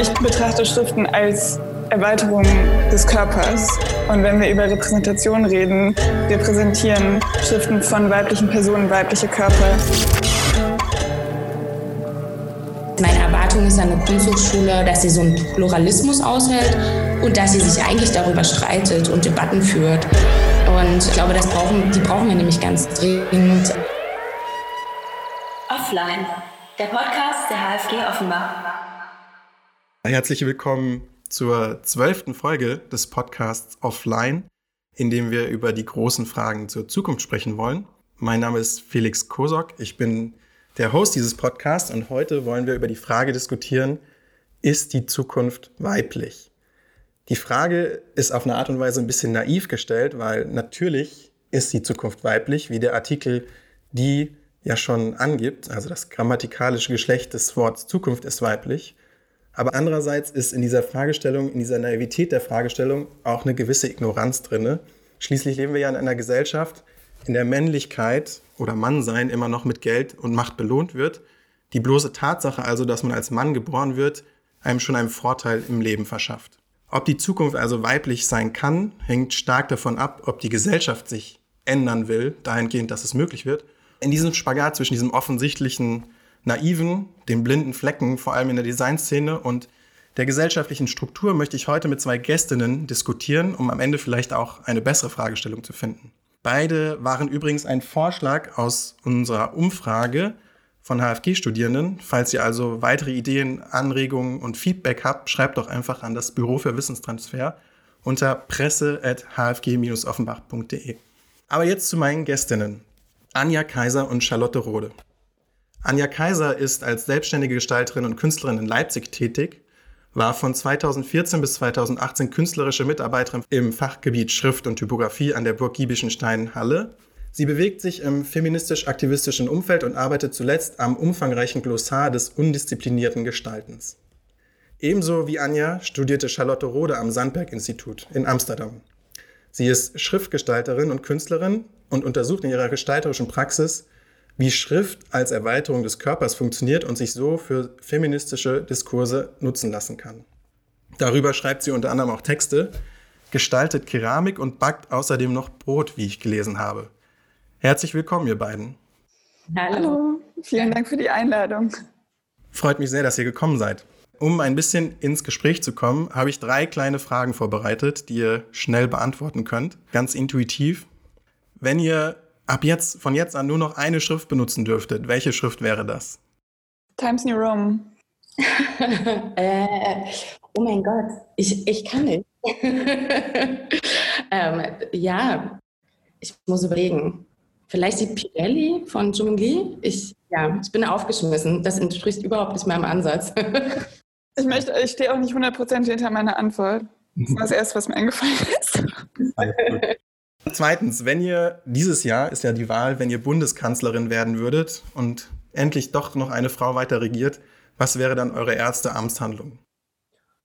ich betrachte Schriften als Erweiterung des Körpers. Und wenn wir über Repräsentation reden, repräsentieren Schriften von weiblichen Personen weibliche Körper. Meine Erwartung ist an der Kunsthochschule, dass sie so einen Pluralismus aushält und dass sie sich eigentlich darüber streitet und Debatten führt. Und ich glaube, das brauchen, die brauchen wir nämlich ganz dringend. Offline, der Podcast der HFG Offenbach. Herzlich willkommen zur zwölften Folge des Podcasts Offline, in dem wir über die großen Fragen zur Zukunft sprechen wollen. Mein Name ist Felix Kosok, ich bin der Host dieses Podcasts und heute wollen wir über die Frage diskutieren, ist die Zukunft weiblich? Die Frage ist auf eine Art und Weise ein bisschen naiv gestellt, weil natürlich ist die Zukunft weiblich, wie der Artikel die ja schon angibt. Also das grammatikalische Geschlecht des Wortes Zukunft ist weiblich. Aber andererseits ist in dieser Fragestellung, in dieser Naivität der Fragestellung auch eine gewisse Ignoranz drin. Schließlich leben wir ja in einer Gesellschaft, in der Männlichkeit oder Mannsein immer noch mit Geld und Macht belohnt wird. Die bloße Tatsache also, dass man als Mann geboren wird, einem schon einen Vorteil im Leben verschafft. Ob die Zukunft also weiblich sein kann, hängt stark davon ab, ob die Gesellschaft sich ändern will, dahingehend, dass es möglich wird. In diesem Spagat zwischen diesem offensichtlichen naiven, den blinden Flecken, vor allem in der Designszene und der gesellschaftlichen Struktur möchte ich heute mit zwei Gästinnen diskutieren, um am Ende vielleicht auch eine bessere Fragestellung zu finden. Beide waren übrigens ein Vorschlag aus unserer Umfrage von HFG-Studierenden. Falls ihr also weitere Ideen, Anregungen und Feedback habt, schreibt doch einfach an das Büro für Wissenstransfer unter presse.hfg-offenbach.de. Aber jetzt zu meinen Gästinnen. Anja Kaiser und Charlotte Rode. Anja Kaiser ist als selbstständige Gestalterin und Künstlerin in Leipzig tätig, war von 2014 bis 2018 künstlerische Mitarbeiterin im Fachgebiet Schrift und Typografie an der Burg Giebichenstein Halle Sie bewegt sich im feministisch-aktivistischen Umfeld und arbeitet zuletzt am umfangreichen Glossar des undisziplinierten Gestaltens. Ebenso wie Anja studierte Charlotte Rode am Sandberg-Institut in Amsterdam. Sie ist Schriftgestalterin und Künstlerin und untersucht in ihrer gestalterischen Praxis, wie Schrift als Erweiterung des Körpers funktioniert und sich so für feministische Diskurse nutzen lassen kann. Darüber schreibt sie unter anderem auch Texte, gestaltet Keramik und backt außerdem noch Brot, wie ich gelesen habe. Herzlich willkommen, ihr beiden. Hallo. Hallo. Vielen Dank für die Einladung. Freut mich sehr, dass ihr gekommen seid. Um ein bisschen ins Gespräch zu kommen, habe ich drei kleine Fragen vorbereitet, die ihr schnell beantworten könnt. Ganz intuitiv. Wenn ihr ab jetzt, von jetzt an nur noch eine Schrift benutzen dürftet, welche Schrift wäre das? Times New Roman. äh, oh mein Gott, ich, ich kann nicht. ähm, ja, ich muss überlegen. Vielleicht die Pirelli von Jungli. Ich, ja, ich bin aufgeschmissen. Das entspricht überhaupt nicht meinem Ansatz. ich, möchte, ich stehe auch nicht 100% hinter meiner Antwort. Das war das Erste, was mir eingefallen ist. Zweitens, wenn ihr dieses Jahr ist ja die Wahl, wenn ihr Bundeskanzlerin werden würdet und endlich doch noch eine Frau weiter regiert, was wäre dann eure erste Amtshandlung?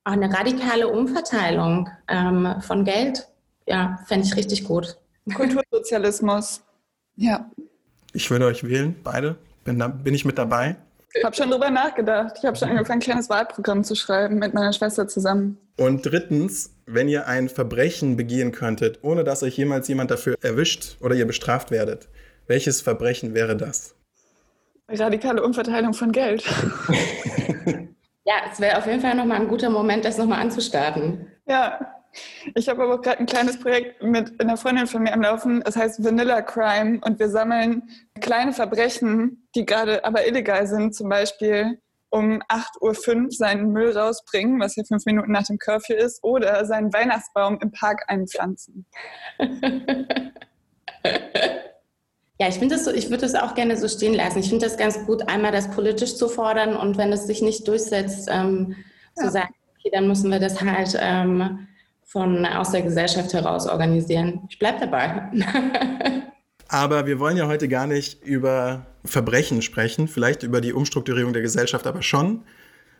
Eine radikale Umverteilung ähm, von Geld. Ja, fände ich richtig gut. Kultursozialismus. Ja. Ich würde euch wählen, beide. Bin, da, bin ich mit dabei? Ich habe schon drüber nachgedacht. Ich habe schon angefangen, ein kleines Wahlprogramm zu schreiben mit meiner Schwester zusammen. Und drittens, wenn ihr ein Verbrechen begehen könntet, ohne dass euch jemals jemand dafür erwischt oder ihr bestraft werdet, welches Verbrechen wäre das? Radikale Umverteilung von Geld. ja, es wäre auf jeden Fall nochmal ein guter Moment, das nochmal anzustarten. Ja, ich habe aber auch gerade ein kleines Projekt mit einer Freundin von mir am Laufen. Es heißt Vanilla Crime und wir sammeln kleine Verbrechen, die gerade aber illegal sind. Zum Beispiel um 8.05 Uhr seinen Müll rausbringen, was ja fünf Minuten nach dem Curfew ist, oder seinen Weihnachtsbaum im Park einpflanzen. Ja, ich finde das so, ich würde das auch gerne so stehen lassen. Ich finde das ganz gut, einmal das politisch zu fordern und wenn es sich nicht durchsetzt, ähm, ja. zu sagen, okay, dann müssen wir das halt ähm, von aus der Gesellschaft heraus organisieren. Ich bleibe dabei. aber wir wollen ja heute gar nicht über Verbrechen sprechen, vielleicht über die Umstrukturierung der Gesellschaft, aber schon.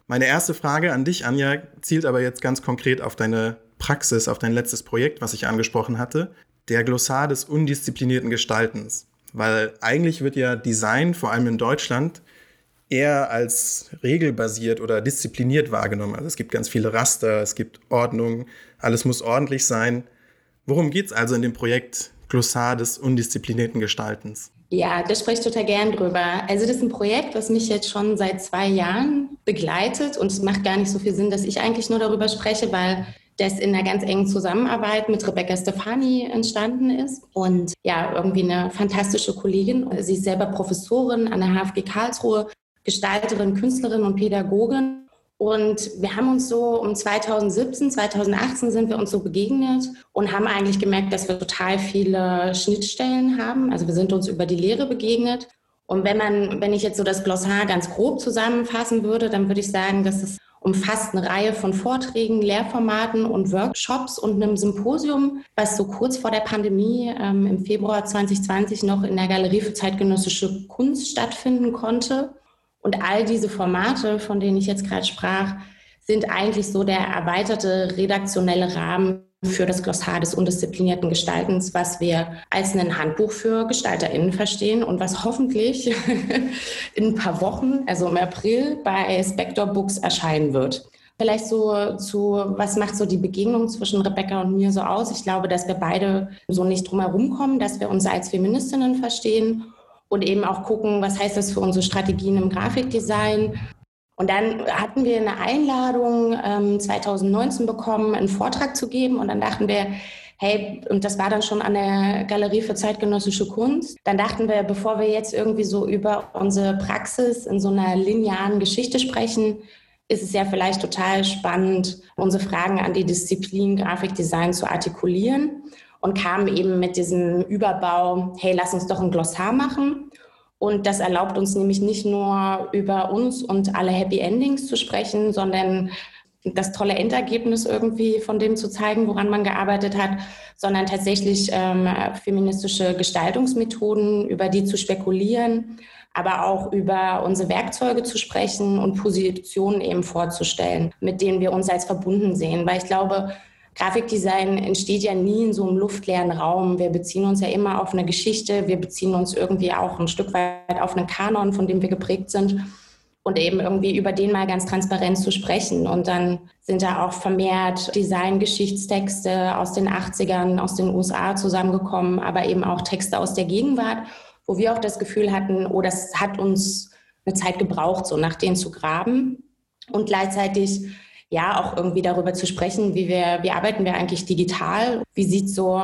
Meine erste Frage an dich, Anja, zielt aber jetzt ganz konkret auf deine Praxis, auf dein letztes Projekt, was ich angesprochen hatte, der Glossar des undisziplinierten Gestaltens. Weil eigentlich wird ja Design, vor allem in Deutschland, eher als regelbasiert oder diszipliniert wahrgenommen. Also es gibt ganz viele Raster, es gibt Ordnung, alles muss ordentlich sein. Worum geht es also in dem Projekt Glossar des undisziplinierten Gestaltens? Ja, da spreche ich total gern drüber. Also das ist ein Projekt, was mich jetzt schon seit zwei Jahren begleitet und es macht gar nicht so viel Sinn, dass ich eigentlich nur darüber spreche, weil das in einer ganz engen Zusammenarbeit mit Rebecca Stefani entstanden ist. Und ja, irgendwie eine fantastische Kollegin. Sie ist selber Professorin an der HFG Karlsruhe, Gestalterin, Künstlerin und Pädagogin. Und wir haben uns so um 2017, 2018 sind wir uns so begegnet und haben eigentlich gemerkt, dass wir total viele Schnittstellen haben. Also wir sind uns über die Lehre begegnet. Und wenn man, wenn ich jetzt so das Glossar ganz grob zusammenfassen würde, dann würde ich sagen, dass es umfasst eine Reihe von Vorträgen, Lehrformaten und Workshops und einem Symposium, was so kurz vor der Pandemie ähm, im Februar 2020 noch in der Galerie für zeitgenössische Kunst stattfinden konnte. Und all diese Formate, von denen ich jetzt gerade sprach, sind eigentlich so der erweiterte redaktionelle Rahmen für das Glossar des undisziplinierten Gestaltens, was wir als ein Handbuch für GestalterInnen verstehen und was hoffentlich in ein paar Wochen, also im April, bei Spector Books erscheinen wird. Vielleicht so zu, was macht so die Begegnung zwischen Rebecca und mir so aus? Ich glaube, dass wir beide so nicht drum herum kommen, dass wir uns als Feministinnen verstehen und eben auch gucken, was heißt das für unsere Strategien im Grafikdesign, und dann hatten wir eine Einladung ähm, 2019 bekommen, einen Vortrag zu geben. Und dann dachten wir, hey, und das war dann schon an der Galerie für zeitgenössische Kunst. Dann dachten wir, bevor wir jetzt irgendwie so über unsere Praxis in so einer linearen Geschichte sprechen, ist es ja vielleicht total spannend, unsere Fragen an die Disziplin Grafikdesign zu artikulieren und kamen eben mit diesem Überbau, hey, lass uns doch ein Glossar machen. Und das erlaubt uns nämlich nicht nur über uns und alle Happy Endings zu sprechen, sondern das tolle Endergebnis irgendwie von dem zu zeigen, woran man gearbeitet hat, sondern tatsächlich ähm, feministische Gestaltungsmethoden, über die zu spekulieren, aber auch über unsere Werkzeuge zu sprechen und Positionen eben vorzustellen, mit denen wir uns als verbunden sehen. Weil ich glaube, Grafikdesign entsteht ja nie in so einem luftleeren Raum. Wir beziehen uns ja immer auf eine Geschichte, wir beziehen uns irgendwie auch ein Stück weit auf einen Kanon, von dem wir geprägt sind und eben irgendwie über den mal ganz transparent zu sprechen. Und dann sind da auch vermehrt Design-Geschichtstexte aus den 80ern, aus den USA zusammengekommen, aber eben auch Texte aus der Gegenwart, wo wir auch das Gefühl hatten, oh, das hat uns eine Zeit gebraucht, so nach denen zu graben. Und gleichzeitig ja, auch irgendwie darüber zu sprechen, wie wir, wie arbeiten wir eigentlich digital? Wie sieht so,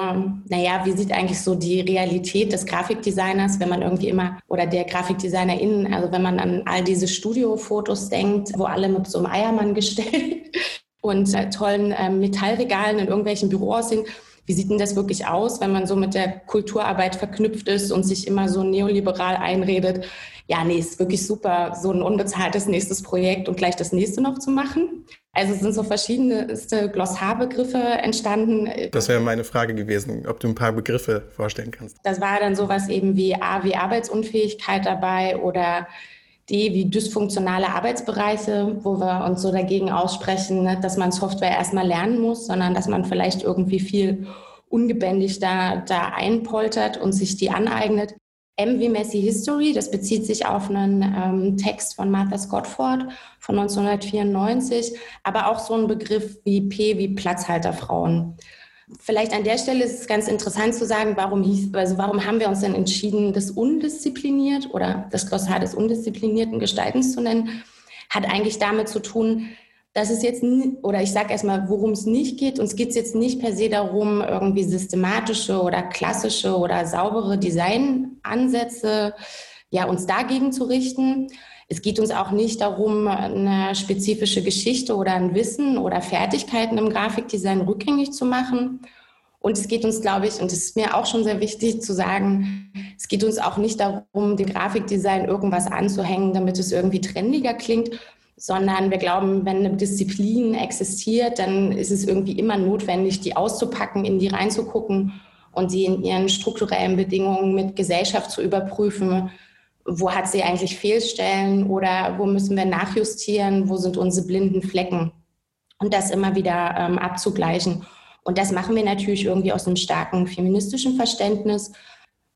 naja, wie sieht eigentlich so die Realität des Grafikdesigners, wenn man irgendwie immer, oder der GrafikdesignerInnen, also wenn man an all diese Studiofotos denkt, wo alle mit so einem Eiermann gestellt und äh, tollen äh, Metallregalen in irgendwelchen Büros sind. Wie sieht denn das wirklich aus, wenn man so mit der Kulturarbeit verknüpft ist und sich immer so neoliberal einredet? Ja, nee, ist wirklich super, so ein unbezahltes nächstes Projekt und gleich das nächste noch zu machen. Also es sind so verschiedene Glossarbegriffe entstanden. Das wäre meine Frage gewesen, ob du ein paar Begriffe vorstellen kannst. Das war dann sowas eben wie A wie Arbeitsunfähigkeit dabei oder D wie dysfunktionale Arbeitsbereiche, wo wir uns so dagegen aussprechen, ne, dass man Software erstmal lernen muss, sondern dass man vielleicht irgendwie viel ungebändigt da, da einpoltert und sich die aneignet. M wie Messy History, das bezieht sich auf einen ähm, Text von Martha Scottford von 1994, aber auch so ein Begriff wie P wie Platzhalterfrauen. Vielleicht an der Stelle ist es ganz interessant zu sagen, warum, hieß, also warum haben wir uns denn entschieden, das undiszipliniert oder das Glossar des undisziplinierten Gestaltens zu nennen, hat eigentlich damit zu tun, dass es jetzt, oder ich sage erstmal, worum es nicht geht. Uns geht es jetzt nicht per se darum, irgendwie systematische oder klassische oder saubere Designansätze ja, uns dagegen zu richten. Es geht uns auch nicht darum, eine spezifische Geschichte oder ein Wissen oder Fertigkeiten im Grafikdesign rückgängig zu machen. Und es geht uns, glaube ich, und es ist mir auch schon sehr wichtig zu sagen, es geht uns auch nicht darum, dem Grafikdesign irgendwas anzuhängen, damit es irgendwie trendiger klingt, sondern wir glauben, wenn eine Disziplin existiert, dann ist es irgendwie immer notwendig, die auszupacken, in die reinzugucken und sie in ihren strukturellen Bedingungen mit Gesellschaft zu überprüfen. Wo hat sie eigentlich Fehlstellen oder wo müssen wir nachjustieren? Wo sind unsere blinden Flecken? Und das immer wieder ähm, abzugleichen. Und das machen wir natürlich irgendwie aus einem starken feministischen Verständnis,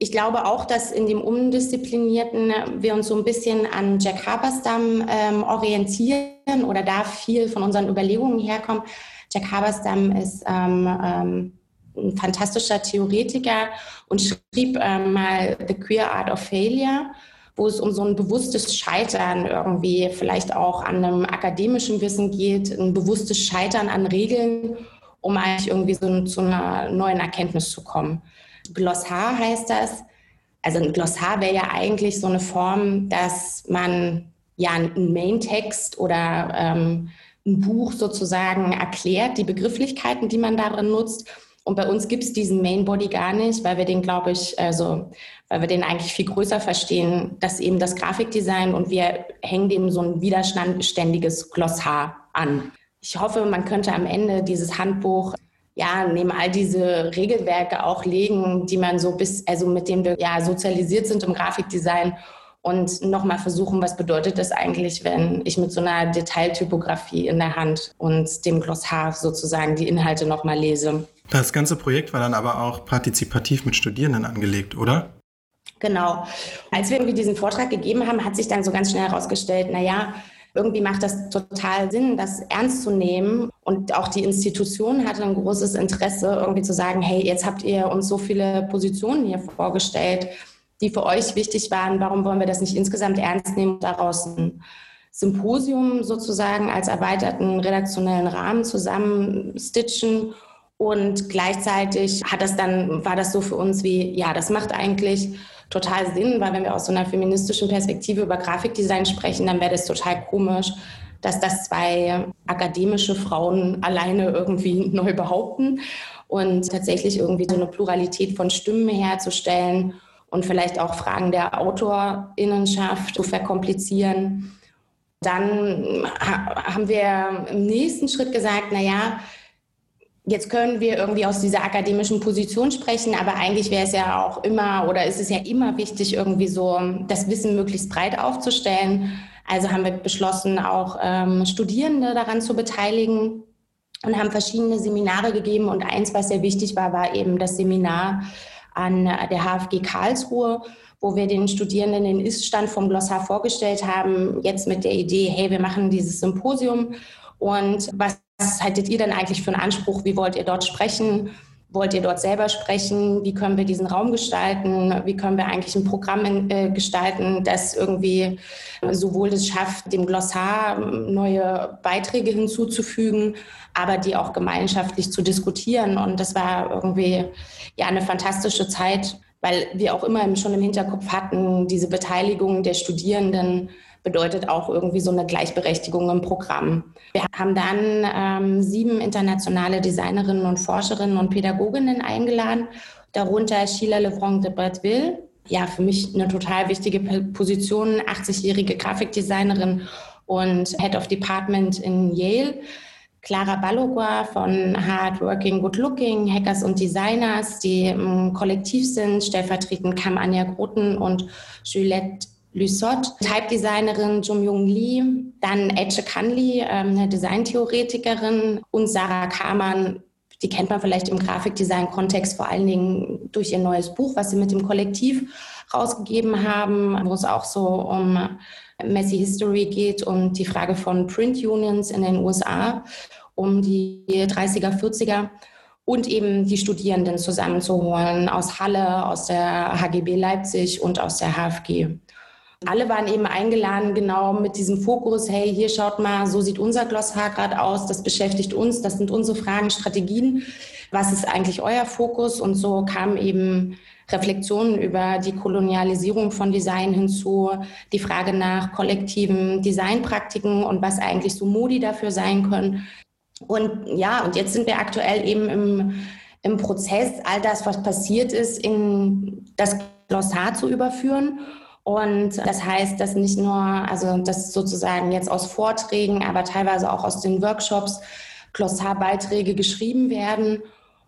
ich glaube auch, dass in dem Undisziplinierten wir uns so ein bisschen an Jack Haberstam ähm, orientieren oder da viel von unseren Überlegungen herkommt. Jack Haberstam ist ähm, ähm, ein fantastischer Theoretiker und schrieb ähm, mal The Queer Art of Failure, wo es um so ein bewusstes Scheitern irgendwie vielleicht auch an einem akademischen Wissen geht, ein bewusstes Scheitern an Regeln, um eigentlich irgendwie so zu einer neuen Erkenntnis zu kommen. Glossar heißt das. Also ein Glossar wäre ja eigentlich so eine Form, dass man ja einen Main-Text oder ähm, ein Buch sozusagen erklärt, die Begrifflichkeiten, die man darin nutzt. Und bei uns gibt es diesen Main Body gar nicht, weil wir den, glaube ich, also weil wir den eigentlich viel größer verstehen, dass eben das Grafikdesign und wir hängen dem so ein widerständiges Glossar an. Ich hoffe, man könnte am Ende dieses Handbuch ja, neben all diese Regelwerke auch legen, die man so bis, also mit denen wir ja sozialisiert sind im Grafikdesign und nochmal versuchen, was bedeutet das eigentlich, wenn ich mit so einer Detailtypografie in der Hand und dem Glossar sozusagen die Inhalte nochmal lese. Das ganze Projekt war dann aber auch partizipativ mit Studierenden angelegt, oder? Genau. Als wir irgendwie diesen Vortrag gegeben haben, hat sich dann so ganz schnell herausgestellt, naja, irgendwie macht das total Sinn, das ernst zu nehmen. Und auch die Institution hatte ein großes Interesse, irgendwie zu sagen, hey, jetzt habt ihr uns so viele Positionen hier vorgestellt, die für euch wichtig waren. Warum wollen wir das nicht insgesamt ernst nehmen und daraus ein Symposium sozusagen als erweiterten redaktionellen Rahmen zusammenstitchen? Und gleichzeitig hat das dann, war das so für uns wie, ja, das macht eigentlich total Sinn, weil wenn wir aus so einer feministischen Perspektive über Grafikdesign sprechen, dann wäre das total komisch, dass das zwei akademische Frauen alleine irgendwie neu behaupten und tatsächlich irgendwie so eine Pluralität von Stimmen herzustellen und vielleicht auch Fragen der Autorinnenschaft zu verkomplizieren. Dann haben wir im nächsten Schritt gesagt, na ja, Jetzt können wir irgendwie aus dieser akademischen Position sprechen, aber eigentlich wäre es ja auch immer oder ist es ja immer wichtig, irgendwie so das Wissen möglichst breit aufzustellen. Also haben wir beschlossen, auch ähm, Studierende daran zu beteiligen und haben verschiedene Seminare gegeben. Und eins, was sehr wichtig war, war eben das Seminar an der HFG Karlsruhe, wo wir den Studierenden den Ist-Stand vom Glossar vorgestellt haben, jetzt mit der Idee, hey, wir machen dieses Symposium und was was haltet ihr denn eigentlich für einen Anspruch? Wie wollt ihr dort sprechen? Wollt ihr dort selber sprechen? Wie können wir diesen Raum gestalten? Wie können wir eigentlich ein Programm in, äh, gestalten, das irgendwie sowohl es schafft, dem Glossar neue Beiträge hinzuzufügen, aber die auch gemeinschaftlich zu diskutieren? Und das war irgendwie ja eine fantastische Zeit, weil wir auch immer schon im Hinterkopf hatten, diese Beteiligung der Studierenden bedeutet auch irgendwie so eine Gleichberechtigung im Programm. Wir haben dann ähm, sieben internationale Designerinnen und Forscherinnen und Pädagoginnen eingeladen, darunter Sheila Levron de Bretteville, ja, für mich eine total wichtige Position, 80-jährige Grafikdesignerin und Head of Department in Yale. Clara Ballogua von Hard Working Good Looking, Hackers und Designers, die im Kollektiv sind, stellvertretend Kam Anja Groten und Juliette Lysot, Type-Designerin Jung Lee, dann Etche Kanli, ähm, eine Designtheoretikerin und Sarah Kamann, die kennt man vielleicht im Grafikdesign-Kontext vor allen Dingen durch ihr neues Buch, was sie mit dem Kollektiv rausgegeben haben, wo es auch so um Messy History geht und die Frage von Print Unions in den USA um die 30er, 40er und eben die Studierenden zusammenzuholen aus Halle, aus der HGB Leipzig und aus der HFG. Alle waren eben eingeladen, genau mit diesem Fokus, hey, hier schaut mal, so sieht unser Glossar gerade aus, das beschäftigt uns, das sind unsere Fragen, Strategien. Was ist eigentlich euer Fokus? Und so kamen eben Reflexionen über die Kolonialisierung von Design hinzu, die Frage nach kollektiven Designpraktiken und was eigentlich so Modi dafür sein können. Und ja, und jetzt sind wir aktuell eben im, im Prozess, all das, was passiert ist, in das Glossar zu überführen und das heißt, dass nicht nur, also dass sozusagen jetzt aus Vorträgen, aber teilweise auch aus den Workshops Glossarbeiträge geschrieben werden.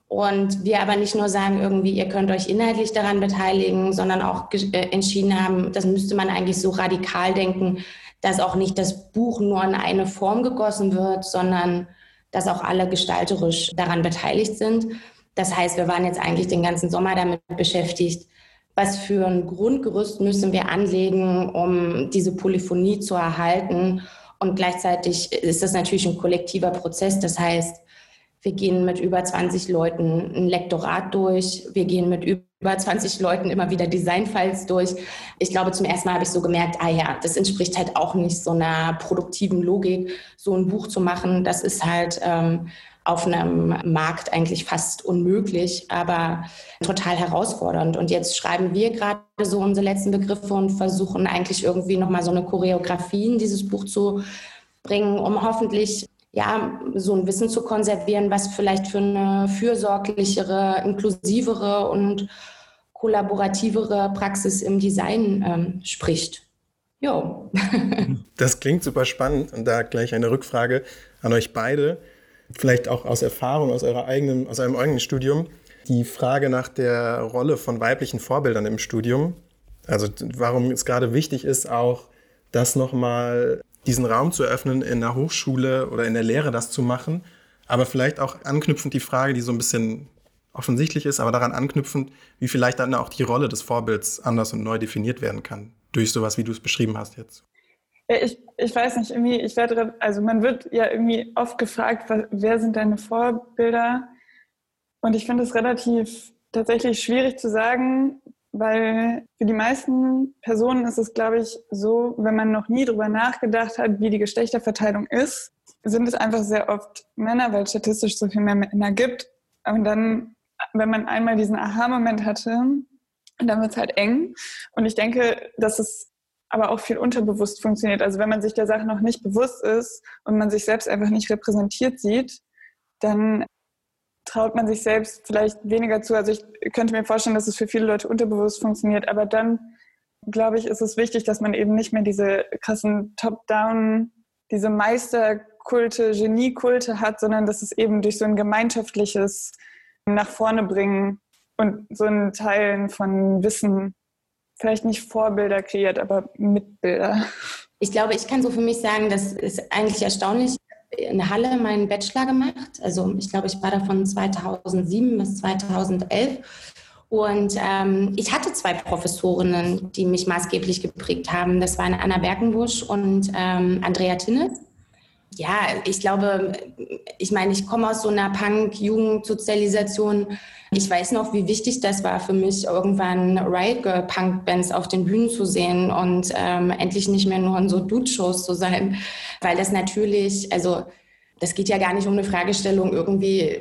Und wir aber nicht nur sagen, irgendwie, ihr könnt euch inhaltlich daran beteiligen, sondern auch äh, entschieden haben, das müsste man eigentlich so radikal denken, dass auch nicht das Buch nur in eine Form gegossen wird, sondern dass auch alle gestalterisch daran beteiligt sind. Das heißt, wir waren jetzt eigentlich den ganzen Sommer damit beschäftigt, was für ein Grundgerüst müssen wir anlegen, um diese Polyphonie zu erhalten. Und gleichzeitig ist das natürlich ein kollektiver Prozess. Das heißt, wir gehen mit über 20 Leuten ein Lektorat durch. Wir gehen mit über 20 Leuten immer wieder Designfiles durch. Ich glaube, zum ersten Mal habe ich so gemerkt, ah ja, das entspricht halt auch nicht so einer produktiven Logik, so ein Buch zu machen. Das ist halt ähm, auf einem Markt eigentlich fast unmöglich, aber total herausfordernd. Und jetzt schreiben wir gerade so unsere letzten Begriffe und versuchen eigentlich irgendwie nochmal so eine Choreografie in dieses Buch zu bringen, um hoffentlich ja, so ein Wissen zu konservieren, was vielleicht für eine fürsorglichere, inklusivere und kollaborativere Praxis im Design ähm, spricht. Jo. das klingt super spannend und da gleich eine Rückfrage an euch beide, vielleicht auch aus Erfahrung aus eurer eigenen, aus eurem eigenen Studium, die Frage nach der Rolle von weiblichen Vorbildern im Studium. Also warum es gerade wichtig ist, auch das nochmal diesen Raum zu eröffnen, in der Hochschule oder in der Lehre das zu machen. Aber vielleicht auch anknüpfend die Frage, die so ein bisschen offensichtlich ist, aber daran anknüpfend, wie vielleicht dann auch die Rolle des Vorbilds anders und neu definiert werden kann, durch sowas, wie du es beschrieben hast jetzt. Ja, ich, ich weiß nicht, irgendwie, ich werde, also man wird ja irgendwie oft gefragt, wer sind deine Vorbilder? Und ich finde es relativ tatsächlich schwierig zu sagen, weil für die meisten Personen ist es, glaube ich, so, wenn man noch nie darüber nachgedacht hat, wie die Geschlechterverteilung ist, sind es einfach sehr oft Männer, weil es statistisch so viel mehr Männer gibt. Und dann, wenn man einmal diesen Aha-Moment hatte, dann wird es halt eng. Und ich denke, dass es aber auch viel unterbewusst funktioniert. Also wenn man sich der Sache noch nicht bewusst ist und man sich selbst einfach nicht repräsentiert sieht, dann traut man sich selbst vielleicht weniger zu. Also ich könnte mir vorstellen, dass es für viele Leute unterbewusst funktioniert, aber dann glaube ich, ist es wichtig, dass man eben nicht mehr diese krassen Top-Down, diese Meisterkulte, Geniekulte hat, sondern dass es eben durch so ein gemeinschaftliches nach vorne bringen und so ein Teilen von Wissen vielleicht nicht Vorbilder kreiert, aber Mitbilder. Ich glaube, ich kann so für mich sagen, das ist eigentlich erstaunlich in Halle meinen Bachelor gemacht. Also ich glaube, ich war da von 2007 bis 2011. Und ähm, ich hatte zwei Professorinnen, die mich maßgeblich geprägt haben. Das waren Anna Berkenbusch und ähm, Andrea Tinnes. Ja, ich glaube, ich meine, ich komme aus so einer Punk-Jugendsozialisation. Ich weiß noch, wie wichtig das war für mich, irgendwann Riot Girl Punk-Bands auf den Bühnen zu sehen und ähm, endlich nicht mehr nur in so Dude-Shows zu sein, weil das natürlich, also das geht ja gar nicht um eine Fragestellung, irgendwie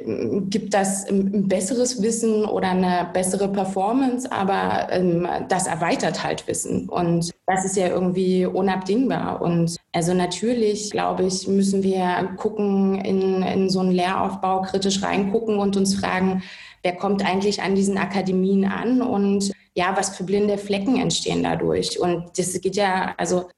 gibt das ein besseres Wissen oder eine bessere Performance, aber ähm, das erweitert halt Wissen. Und das ist ja irgendwie unabdingbar. Und also natürlich, glaube ich, müssen wir gucken, in, in so einen Lehraufbau kritisch reingucken und uns fragen, wer kommt eigentlich an diesen Akademien an und ja, was für blinde Flecken entstehen dadurch. Und das geht ja, also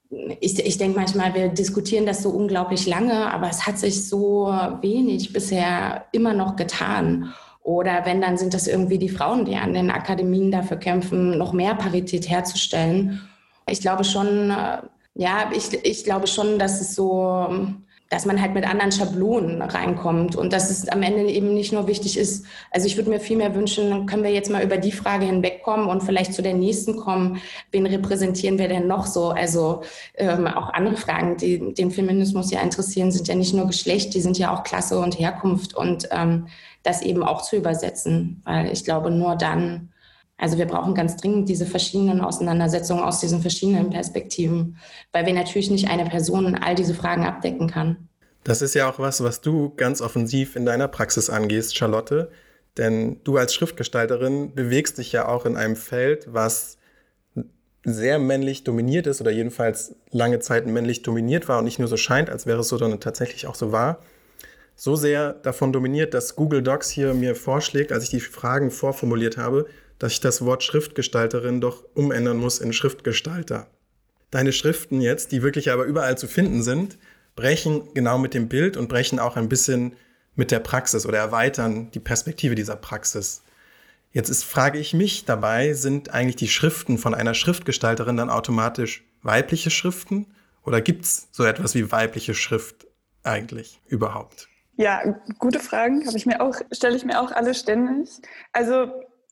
ich, ich denke manchmal, wir diskutieren das so unglaublich lange, aber es hat sich so wenig bisher immer noch getan. Oder wenn, dann sind das irgendwie die Frauen, die an den Akademien dafür kämpfen, noch mehr Parität herzustellen. Ich glaube schon, äh, ja, ich, ich glaube schon, dass es so dass man halt mit anderen Schablonen reinkommt und dass es am Ende eben nicht nur wichtig ist, also ich würde mir viel mehr wünschen, können wir jetzt mal über die Frage hinwegkommen und vielleicht zu der nächsten kommen, wen repräsentieren wir denn noch so? Also ähm, auch andere Fragen, die den Feminismus ja interessieren, sind ja nicht nur Geschlecht, die sind ja auch Klasse und Herkunft und ähm, das eben auch zu übersetzen, weil ich glaube, nur dann also wir brauchen ganz dringend diese verschiedenen Auseinandersetzungen aus diesen verschiedenen Perspektiven, weil wir natürlich nicht eine Person all diese Fragen abdecken kann. Das ist ja auch was, was du ganz offensiv in deiner Praxis angehst, Charlotte. Denn du als Schriftgestalterin bewegst dich ja auch in einem Feld, was sehr männlich dominiert ist oder jedenfalls lange Zeit männlich dominiert war und nicht nur so scheint, als wäre es so, sondern tatsächlich auch so war. So sehr davon dominiert, dass Google Docs hier mir vorschlägt, als ich die Fragen vorformuliert habe, dass ich das Wort Schriftgestalterin doch umändern muss in Schriftgestalter. Deine Schriften jetzt, die wirklich aber überall zu finden sind, brechen genau mit dem Bild und brechen auch ein bisschen mit der Praxis oder erweitern die Perspektive dieser Praxis. Jetzt ist, frage ich mich dabei, sind eigentlich die Schriften von einer Schriftgestalterin dann automatisch weibliche Schriften oder gibt es so etwas wie weibliche Schrift eigentlich überhaupt? Ja, gute Fragen, habe ich mir auch, stelle ich mir auch alle ständig. Also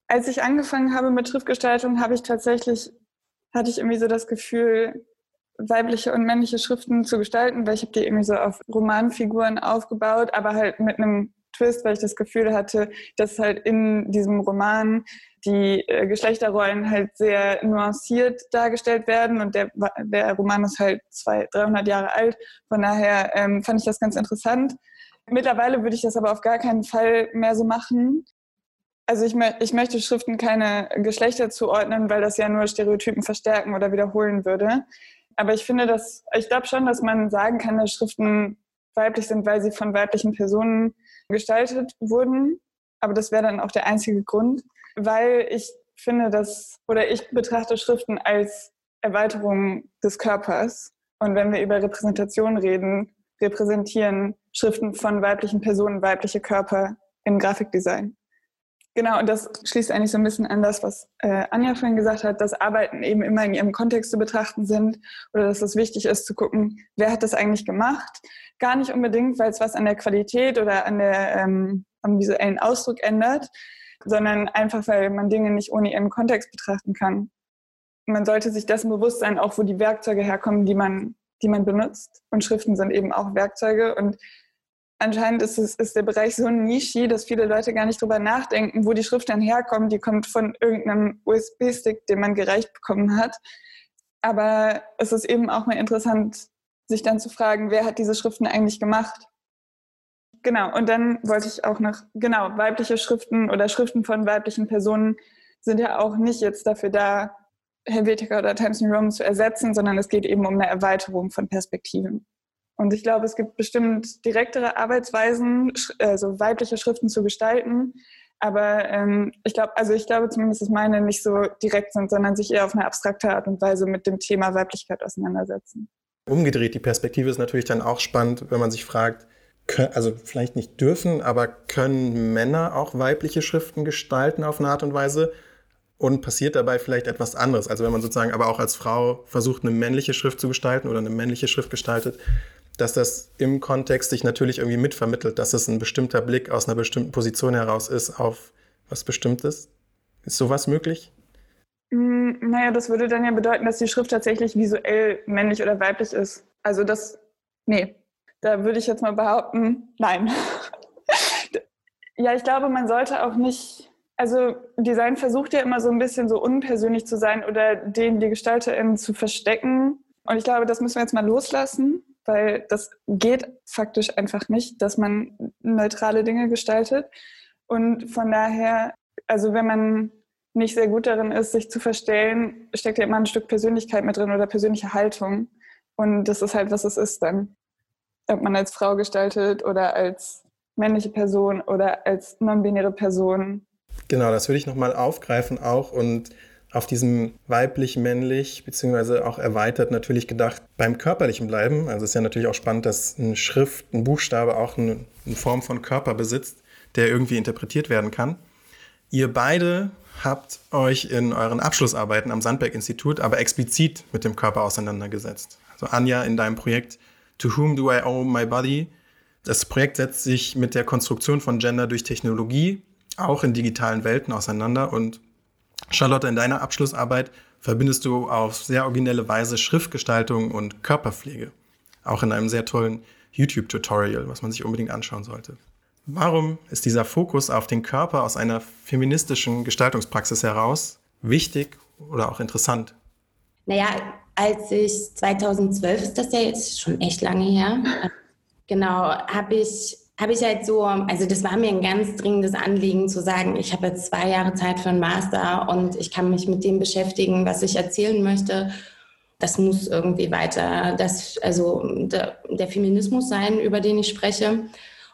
als ich angefangen habe mit Schriftgestaltung, habe ich tatsächlich, hatte ich irgendwie so das Gefühl, weibliche und männliche Schriften zu gestalten, weil ich habe die irgendwie so auf Romanfiguren aufgebaut, aber halt mit einem Twist, weil ich das Gefühl hatte, dass halt in diesem Roman die äh, Geschlechterrollen halt sehr nuanciert dargestellt werden und der, der Roman ist halt 200, 300 Jahre alt. Von daher ähm, fand ich das ganz interessant. Mittlerweile würde ich das aber auf gar keinen Fall mehr so machen. Also ich, ich möchte Schriften keine Geschlechter zuordnen, weil das ja nur Stereotypen verstärken oder wiederholen würde. Aber ich finde, dass ich glaube schon, dass man sagen kann, dass Schriften weiblich sind, weil sie von weiblichen Personen gestaltet wurden. Aber das wäre dann auch der einzige Grund, weil ich finde, dass oder ich betrachte Schriften als Erweiterung des Körpers. Und wenn wir über Repräsentation reden, repräsentieren Schriften von weiblichen Personen weibliche Körper im Grafikdesign. Genau, und das schließt eigentlich so ein bisschen an das, was äh, Anja vorhin gesagt hat, dass Arbeiten eben immer in ihrem Kontext zu betrachten sind oder dass es wichtig ist zu gucken, wer hat das eigentlich gemacht. Gar nicht unbedingt, weil es was an der Qualität oder an der, ähm, am visuellen Ausdruck ändert, sondern einfach, weil man Dinge nicht ohne ihren Kontext betrachten kann. Man sollte sich dessen bewusst sein, auch wo die Werkzeuge herkommen, die man, die man benutzt. Und Schriften sind eben auch Werkzeuge. Und anscheinend ist, es, ist der Bereich so nischig, dass viele Leute gar nicht drüber nachdenken, wo die Schrift dann herkommt. Die kommt von irgendeinem USB-Stick, den man gereicht bekommen hat. Aber es ist eben auch mal interessant, sich dann zu fragen, wer hat diese Schriften eigentlich gemacht? Genau, und dann wollte ich auch noch, genau, weibliche Schriften oder Schriften von weiblichen Personen sind ja auch nicht jetzt dafür da, Helvetica oder Times New Roman zu ersetzen, sondern es geht eben um eine Erweiterung von Perspektiven. Und ich glaube, es gibt bestimmt direktere Arbeitsweisen, also weibliche Schriften zu gestalten. Aber ähm, ich glaube, also ich glaube zumindest, dass meine nicht so direkt sind, sondern sich eher auf eine abstrakte Art und Weise mit dem Thema Weiblichkeit auseinandersetzen. Umgedreht, die Perspektive ist natürlich dann auch spannend, wenn man sich fragt, also vielleicht nicht dürfen, aber können Männer auch weibliche Schriften gestalten auf eine Art und Weise? Und passiert dabei vielleicht etwas anderes? Also wenn man sozusagen aber auch als Frau versucht, eine männliche Schrift zu gestalten oder eine männliche Schrift gestaltet, dass das im Kontext sich natürlich irgendwie mitvermittelt, dass es ein bestimmter Blick aus einer bestimmten Position heraus ist auf was Bestimmtes. Ist sowas möglich? Mm, naja, das würde dann ja bedeuten, dass die Schrift tatsächlich visuell männlich oder weiblich ist. Also das, nee, da würde ich jetzt mal behaupten, nein. ja, ich glaube, man sollte auch nicht, also Design versucht ja immer so ein bisschen so unpersönlich zu sein oder den die GestalterInnen zu verstecken. Und ich glaube, das müssen wir jetzt mal loslassen weil das geht faktisch einfach nicht, dass man neutrale Dinge gestaltet. Und von daher, also wenn man nicht sehr gut darin ist, sich zu verstellen, steckt ja immer ein Stück Persönlichkeit mit drin oder persönliche Haltung. Und das ist halt, was es ist dann. Ob man als Frau gestaltet oder als männliche Person oder als non-binäre Person. Genau, das würde ich nochmal aufgreifen auch und auf diesem weiblich-männlich, beziehungsweise auch erweitert natürlich gedacht beim körperlichen bleiben. Also es ist ja natürlich auch spannend, dass eine Schrift, ein Buchstabe auch eine, eine Form von Körper besitzt, der irgendwie interpretiert werden kann. Ihr beide habt euch in euren Abschlussarbeiten am Sandberg-Institut aber explizit mit dem Körper auseinandergesetzt. Also Anja, in deinem Projekt To Whom Do I Owe My Body? Das Projekt setzt sich mit der Konstruktion von Gender durch Technologie auch in digitalen Welten auseinander und Charlotte, in deiner Abschlussarbeit verbindest du auf sehr originelle Weise Schriftgestaltung und Körperpflege. Auch in einem sehr tollen YouTube-Tutorial, was man sich unbedingt anschauen sollte. Warum ist dieser Fokus auf den Körper aus einer feministischen Gestaltungspraxis heraus wichtig oder auch interessant? Naja, als ich 2012 ist das ja jetzt schon echt lange her, genau, habe ich habe ich halt so, also das war mir ein ganz dringendes Anliegen zu sagen, ich habe jetzt zwei Jahre Zeit für einen Master und ich kann mich mit dem beschäftigen, was ich erzählen möchte. Das muss irgendwie weiter, das, also der, der Feminismus sein, über den ich spreche.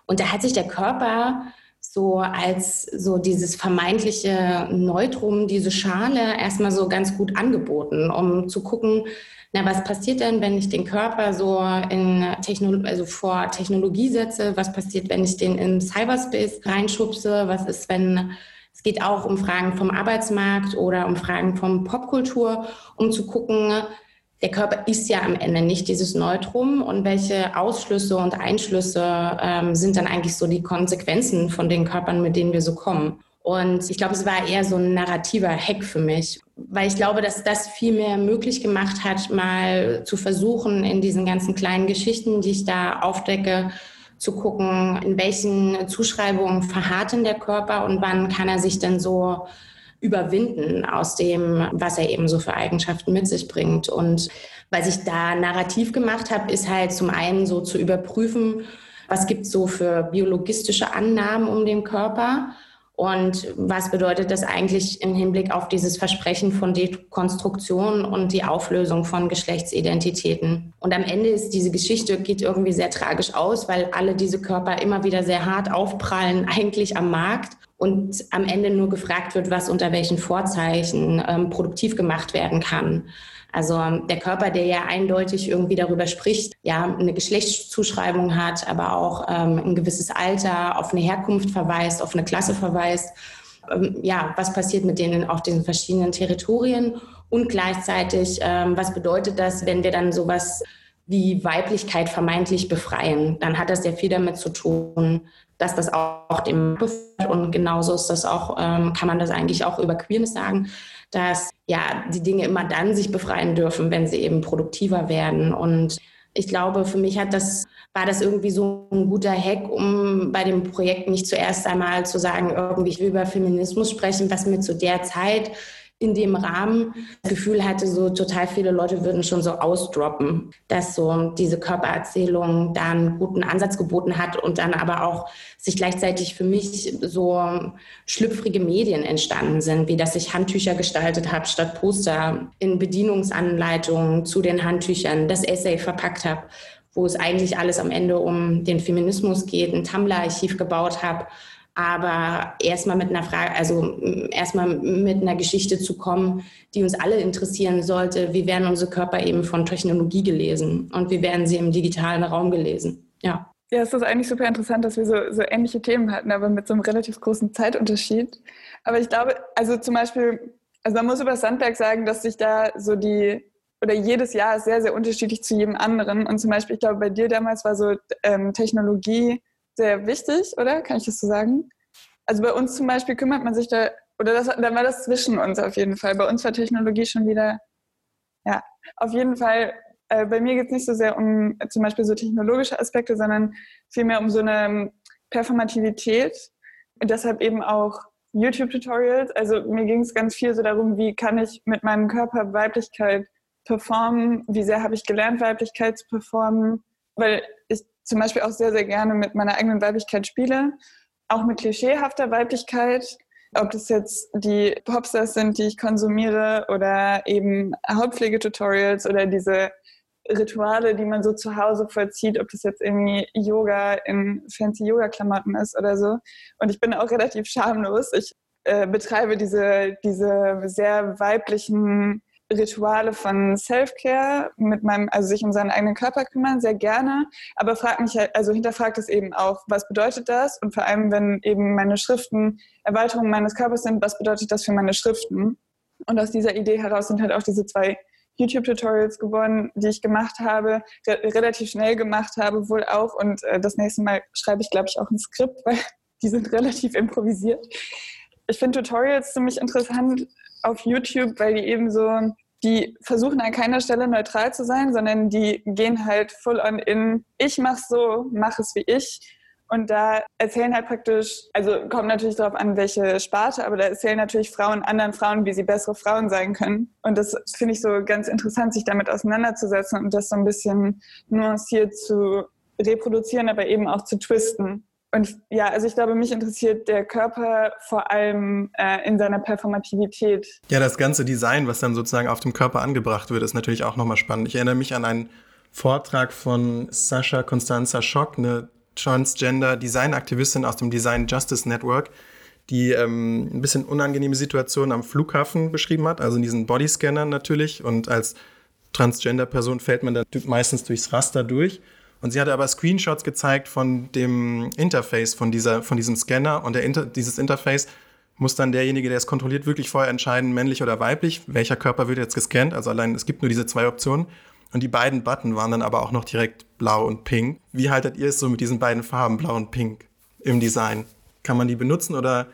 Und da hat sich der Körper so als so dieses vermeintliche Neutrum, diese Schale erstmal so ganz gut angeboten, um zu gucken, na, was passiert denn, wenn ich den Körper so in Techno also vor Technologie setze? Was passiert, wenn ich den in Cyberspace reinschubse? Was ist, wenn es geht auch um Fragen vom Arbeitsmarkt oder um Fragen vom Popkultur, um zu gucken, der Körper ist ja am Ende nicht dieses Neutrum und welche Ausschlüsse und Einschlüsse ähm, sind dann eigentlich so die Konsequenzen von den Körpern, mit denen wir so kommen. Und ich glaube, es war eher so ein narrativer Hack für mich, weil ich glaube, dass das viel mehr möglich gemacht hat, mal zu versuchen, in diesen ganzen kleinen Geschichten, die ich da aufdecke, zu gucken, in welchen Zuschreibungen verharrt denn der Körper und wann kann er sich denn so überwinden aus dem, was er eben so für Eigenschaften mit sich bringt. Und was ich da narrativ gemacht habe, ist halt zum einen so zu überprüfen, was gibt es so für biologistische Annahmen um den Körper und was bedeutet das eigentlich im Hinblick auf dieses Versprechen von Dekonstruktion und die Auflösung von Geschlechtsidentitäten? Und am Ende ist diese Geschichte geht irgendwie sehr tragisch aus, weil alle diese Körper immer wieder sehr hart aufprallen, eigentlich am Markt und am Ende nur gefragt wird, was unter welchen Vorzeichen ähm, produktiv gemacht werden kann. Also ähm, der Körper, der ja eindeutig irgendwie darüber spricht, ja, eine Geschlechtszuschreibung hat, aber auch ähm, ein gewisses Alter, auf eine Herkunft verweist, auf eine Klasse verweist. Ähm, ja, was passiert mit denen auf diesen verschiedenen Territorien? Und gleichzeitig, ähm, was bedeutet das, wenn wir dann sowas wie Weiblichkeit vermeintlich befreien? Dann hat das sehr viel damit zu tun, dass das auch dem und genauso ist das auch, ähm, kann man das eigentlich auch über Queerness sagen, dass ja die Dinge immer dann sich befreien dürfen, wenn sie eben produktiver werden. Und ich glaube, für mich hat das, war das irgendwie so ein guter Hack, um bei dem Projekt nicht zuerst einmal zu sagen, irgendwie, ich will über Feminismus sprechen, was mir zu der Zeit in dem Rahmen das Gefühl hatte, so total viele Leute würden schon so ausdroppen, dass so diese Körpererzählung da einen guten Ansatz geboten hat und dann aber auch sich gleichzeitig für mich so schlüpfrige Medien entstanden sind, wie dass ich Handtücher gestaltet habe statt Poster, in Bedienungsanleitungen zu den Handtüchern das Essay verpackt habe, wo es eigentlich alles am Ende um den Feminismus geht, ein Tumblr-Archiv gebaut habe aber erstmal mit einer Frage, also erstmal mit einer Geschichte zu kommen, die uns alle interessieren sollte. Wie werden unsere Körper eben von Technologie gelesen und wie werden sie im digitalen Raum gelesen? Ja. Ja, es ist eigentlich super interessant, dass wir so, so ähnliche Themen hatten, aber mit so einem relativ großen Zeitunterschied. Aber ich glaube, also zum Beispiel, also man muss über Sandberg sagen, dass sich da so die, oder jedes Jahr ist sehr, sehr unterschiedlich zu jedem anderen. Und zum Beispiel, ich glaube, bei dir damals war so ähm, Technologie sehr wichtig, oder? Kann ich das so sagen? Also bei uns zum Beispiel kümmert man sich da, oder das, dann war das zwischen uns auf jeden Fall. Bei uns war Technologie schon wieder, ja, auf jeden Fall. Äh, bei mir geht es nicht so sehr um zum Beispiel so technologische Aspekte, sondern vielmehr um so eine Performativität und deshalb eben auch YouTube-Tutorials. Also mir ging es ganz viel so darum, wie kann ich mit meinem Körper Weiblichkeit performen, wie sehr habe ich gelernt, Weiblichkeit zu performen, weil ich zum Beispiel auch sehr, sehr gerne mit meiner eigenen Weiblichkeit spiele, auch mit klischeehafter Weiblichkeit. Ob das jetzt die Popstars sind, die ich konsumiere oder eben Hautpflegetutorials oder diese Rituale, die man so zu Hause vollzieht, ob das jetzt irgendwie Yoga in fancy Yoga-Klamotten ist oder so. Und ich bin auch relativ schamlos. Ich äh, betreibe diese, diese sehr weiblichen Rituale von Self-Care mit meinem, also sich um seinen eigenen Körper kümmern, sehr gerne. Aber frag mich halt, also hinterfragt es eben auch, was bedeutet das? Und vor allem, wenn eben meine Schriften Erweiterungen meines Körpers sind, was bedeutet das für meine Schriften? Und aus dieser Idee heraus sind halt auch diese zwei YouTube-Tutorials gewonnen, die ich gemacht habe, re relativ schnell gemacht habe, wohl auch. Und äh, das nächste Mal schreibe ich, glaube ich, auch ein Skript, weil die sind relativ improvisiert. Ich finde Tutorials ziemlich interessant, auf YouTube, weil die eben so, die versuchen an keiner Stelle neutral zu sein, sondern die gehen halt full on in, ich mach so, mach es wie ich. Und da erzählen halt praktisch, also kommt natürlich darauf an, welche Sparte, aber da erzählen natürlich Frauen anderen Frauen, wie sie bessere Frauen sein können. Und das finde ich so ganz interessant, sich damit auseinanderzusetzen und das so ein bisschen nuanciert zu reproduzieren, aber eben auch zu twisten. Und ja, also ich glaube, mich interessiert der Körper vor allem äh, in seiner Performativität. Ja, das ganze Design, was dann sozusagen auf dem Körper angebracht wird, ist natürlich auch nochmal spannend. Ich erinnere mich an einen Vortrag von Sascha Constanza Schock, eine Transgender-Design-Aktivistin aus dem Design Justice Network, die ähm, ein bisschen unangenehme Situationen am Flughafen beschrieben hat, also in diesen Bodyscannern natürlich. Und als Transgender-Person fällt man da meistens durchs Raster durch. Und sie hatte aber Screenshots gezeigt von dem Interface von, dieser, von diesem Scanner und der Inter dieses Interface muss dann derjenige, der es kontrolliert, wirklich vorher entscheiden, männlich oder weiblich, welcher Körper wird jetzt gescannt. Also allein, es gibt nur diese zwei Optionen. Und die beiden Button waren dann aber auch noch direkt blau und pink. Wie haltet ihr es so mit diesen beiden Farben, blau und pink, im Design? Kann man die benutzen oder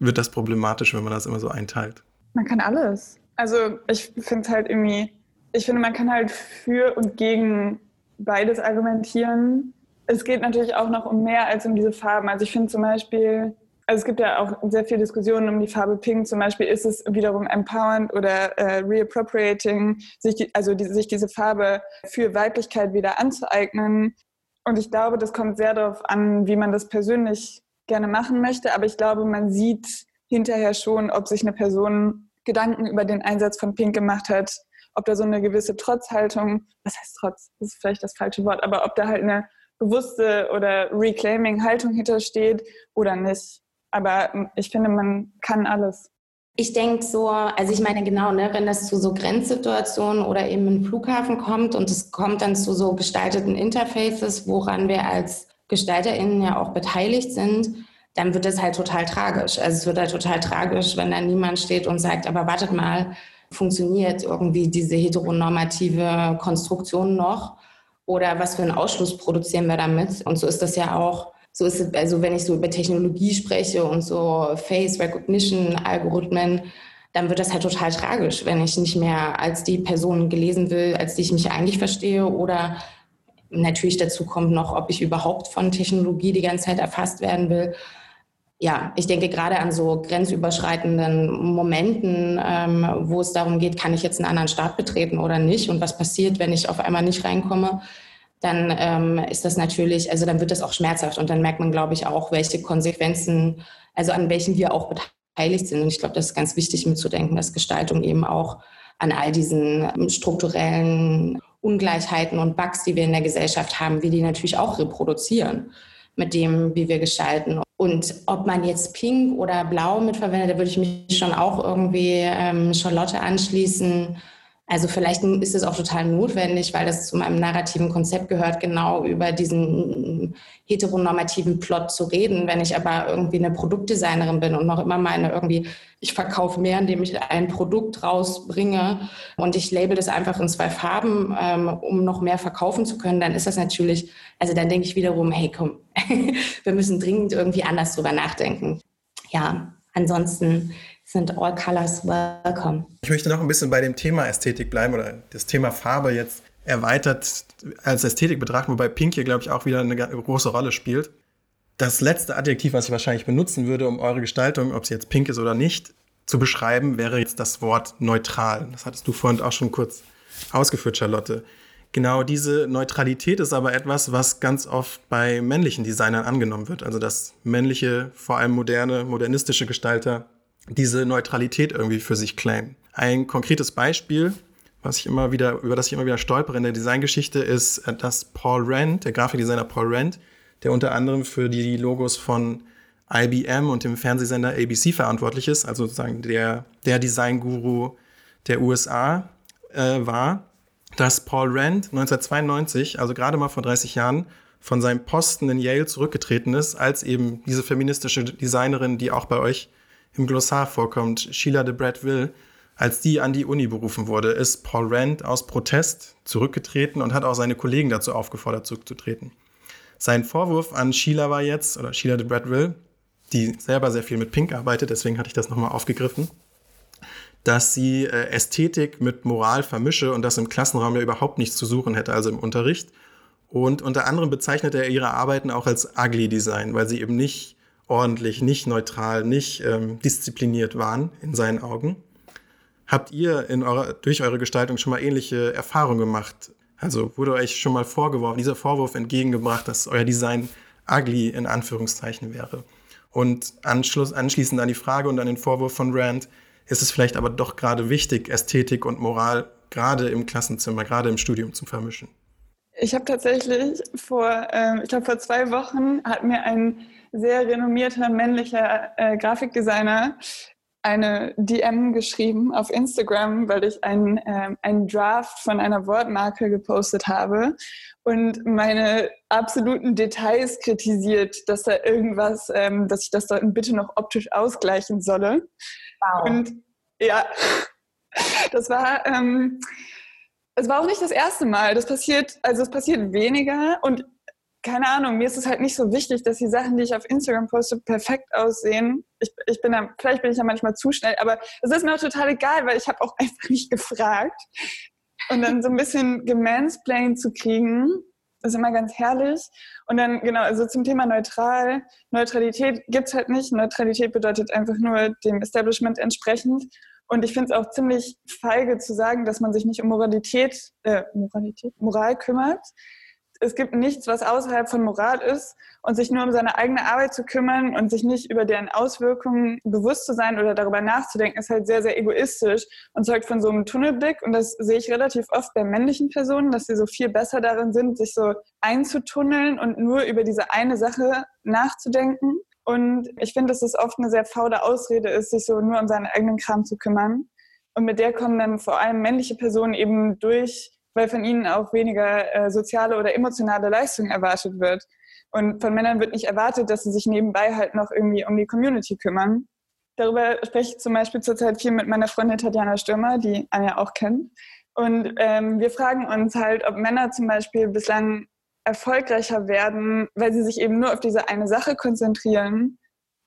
wird das problematisch, wenn man das immer so einteilt? Man kann alles. Also ich finde es halt irgendwie, ich finde, man kann halt für und gegen beides argumentieren. Es geht natürlich auch noch um mehr als um diese Farben. Also ich finde zum Beispiel, also es gibt ja auch sehr viel Diskussionen um die Farbe Pink. Zum Beispiel ist es wiederum empowernd oder äh, reappropriating, sich die, also die, sich diese Farbe für Weiblichkeit wieder anzueignen. Und ich glaube, das kommt sehr darauf an, wie man das persönlich gerne machen möchte. Aber ich glaube, man sieht hinterher schon, ob sich eine Person Gedanken über den Einsatz von Pink gemacht hat, ob da so eine gewisse Trotzhaltung, was heißt Trotz, das ist vielleicht das falsche Wort, aber ob da halt eine bewusste oder reclaiming Haltung hintersteht oder nicht. Aber ich finde, man kann alles. Ich denke so, also ich meine genau, ne, wenn das zu so Grenzsituationen oder eben im Flughafen kommt und es kommt dann zu so gestalteten Interfaces, woran wir als GestalterInnen ja auch beteiligt sind, dann wird es halt total tragisch. Also es wird halt total tragisch, wenn da niemand steht und sagt, aber wartet mal, funktioniert irgendwie diese heteronormative Konstruktion noch? Oder was für einen Ausschluss produzieren wir damit? Und so ist das ja auch so ist es, also wenn ich so über Technologie spreche und so Face Recognition Algorithmen, dann wird das halt total tragisch, wenn ich nicht mehr als die Person gelesen will, als die ich mich eigentlich verstehe oder natürlich dazu kommt noch, ob ich überhaupt von Technologie die ganze Zeit erfasst werden will. Ja, ich denke gerade an so grenzüberschreitenden Momenten, ähm, wo es darum geht, kann ich jetzt einen anderen Staat betreten oder nicht und was passiert, wenn ich auf einmal nicht reinkomme dann ähm, ist das natürlich, also dann wird das auch schmerzhaft und dann merkt man, glaube ich, auch, welche Konsequenzen, also an welchen wir auch beteiligt sind. Und ich glaube, das ist ganz wichtig mitzudenken, dass Gestaltung eben auch an all diesen ähm, strukturellen Ungleichheiten und Bugs, die wir in der Gesellschaft haben, wie die natürlich auch reproduzieren mit dem, wie wir gestalten. Und ob man jetzt pink oder blau mitverwendet, da würde ich mich schon auch irgendwie ähm, Charlotte anschließen also vielleicht ist es auch total notwendig, weil das zu meinem narrativen Konzept gehört, genau über diesen heteronormativen Plot zu reden. Wenn ich aber irgendwie eine Produktdesignerin bin und noch immer meine irgendwie, ich verkaufe mehr, indem ich ein Produkt rausbringe und ich label das einfach in zwei Farben, ähm, um noch mehr verkaufen zu können, dann ist das natürlich, also dann denke ich wiederum, hey komm, wir müssen dringend irgendwie anders drüber nachdenken. Ja, ansonsten sind all colors welcome. Ich möchte noch ein bisschen bei dem Thema Ästhetik bleiben oder das Thema Farbe jetzt erweitert als Ästhetik betrachten, wobei Pink hier, glaube ich, auch wieder eine große Rolle spielt. Das letzte Adjektiv, was ich wahrscheinlich benutzen würde, um eure Gestaltung, ob sie jetzt pink ist oder nicht, zu beschreiben, wäre jetzt das Wort neutral. Das hattest du vorhin auch schon kurz ausgeführt, Charlotte. Genau diese Neutralität ist aber etwas, was ganz oft bei männlichen Designern angenommen wird. Also dass männliche, vor allem moderne, modernistische Gestalter diese Neutralität irgendwie für sich claimen. Ein konkretes Beispiel, was ich immer wieder, über das ich immer wieder stolpere in der Designgeschichte, ist, äh, dass Paul Rand, der Grafikdesigner Paul Rand, der unter anderem für die Logos von IBM und dem Fernsehsender ABC verantwortlich ist, also sozusagen der, der Designguru der USA äh, war, dass Paul Rand 1992, also gerade mal vor 30 Jahren, von seinem Posten in Yale zurückgetreten ist, als eben diese feministische Designerin, die auch bei euch im Glossar vorkommt, Sheila de Bradville, als die an die Uni berufen wurde, ist Paul Rand aus Protest zurückgetreten und hat auch seine Kollegen dazu aufgefordert, zurückzutreten. Sein Vorwurf an Sheila war jetzt, oder Sheila de Bradville, die selber sehr viel mit Pink arbeitet, deswegen hatte ich das nochmal aufgegriffen, dass sie äh, Ästhetik mit Moral vermische und das im Klassenraum ja überhaupt nichts zu suchen hätte, also im Unterricht. Und unter anderem bezeichnet er ihre Arbeiten auch als Ugly Design, weil sie eben nicht ordentlich, nicht neutral, nicht ähm, diszipliniert waren in seinen Augen. Habt ihr in eurer, durch eure Gestaltung schon mal ähnliche Erfahrungen gemacht? Also wurde euch schon mal vorgeworfen, dieser Vorwurf entgegengebracht, dass euer Design ugly in Anführungszeichen wäre? Und Anschluss, anschließend an die Frage und an den Vorwurf von Rand, ist es vielleicht aber doch gerade wichtig, Ästhetik und Moral gerade im Klassenzimmer, gerade im Studium zu vermischen? Ich habe tatsächlich vor, ähm, ich glaube vor zwei Wochen hat mir ein sehr renommierter männlicher äh, Grafikdesigner eine DM geschrieben auf Instagram, weil ich einen, ähm, einen Draft von einer Wortmarke gepostet habe und meine absoluten Details kritisiert, dass da irgendwas, ähm, dass ich das da bitte noch optisch ausgleichen solle. Wow. Und ja, das war, ähm, es war auch nicht das erste Mal. Das passiert, also es passiert weniger und keine Ahnung, mir ist es halt nicht so wichtig, dass die Sachen, die ich auf Instagram poste, perfekt aussehen. Ich, ich bin da, vielleicht bin ich ja manchmal zu schnell, aber es ist mir auch total egal, weil ich habe auch einfach nicht gefragt. Und dann so ein bisschen gemansplained zu kriegen, ist immer ganz herrlich. Und dann, genau, also zum Thema neutral. Neutralität gibt es halt nicht. Neutralität bedeutet einfach nur dem Establishment entsprechend. Und ich finde es auch ziemlich feige zu sagen, dass man sich nicht um Moralität, äh, Moralität, Moral kümmert, es gibt nichts, was außerhalb von Moral ist und sich nur um seine eigene Arbeit zu kümmern und sich nicht über deren Auswirkungen bewusst zu sein oder darüber nachzudenken, ist halt sehr, sehr egoistisch und zeugt von so einem Tunnelblick. Und das sehe ich relativ oft bei männlichen Personen, dass sie so viel besser darin sind, sich so einzutunneln und nur über diese eine Sache nachzudenken. Und ich finde, dass es oft eine sehr faule Ausrede ist, sich so nur um seinen eigenen Kram zu kümmern. Und mit der kommen dann vor allem männliche Personen eben durch weil von ihnen auch weniger äh, soziale oder emotionale Leistung erwartet wird. Und von Männern wird nicht erwartet, dass sie sich nebenbei halt noch irgendwie um die Community kümmern. Darüber spreche ich zum Beispiel zurzeit viel mit meiner Freundin Tatjana Stürmer, die Anja auch kennt. Und ähm, wir fragen uns halt, ob Männer zum Beispiel bislang erfolgreicher werden, weil sie sich eben nur auf diese eine Sache konzentrieren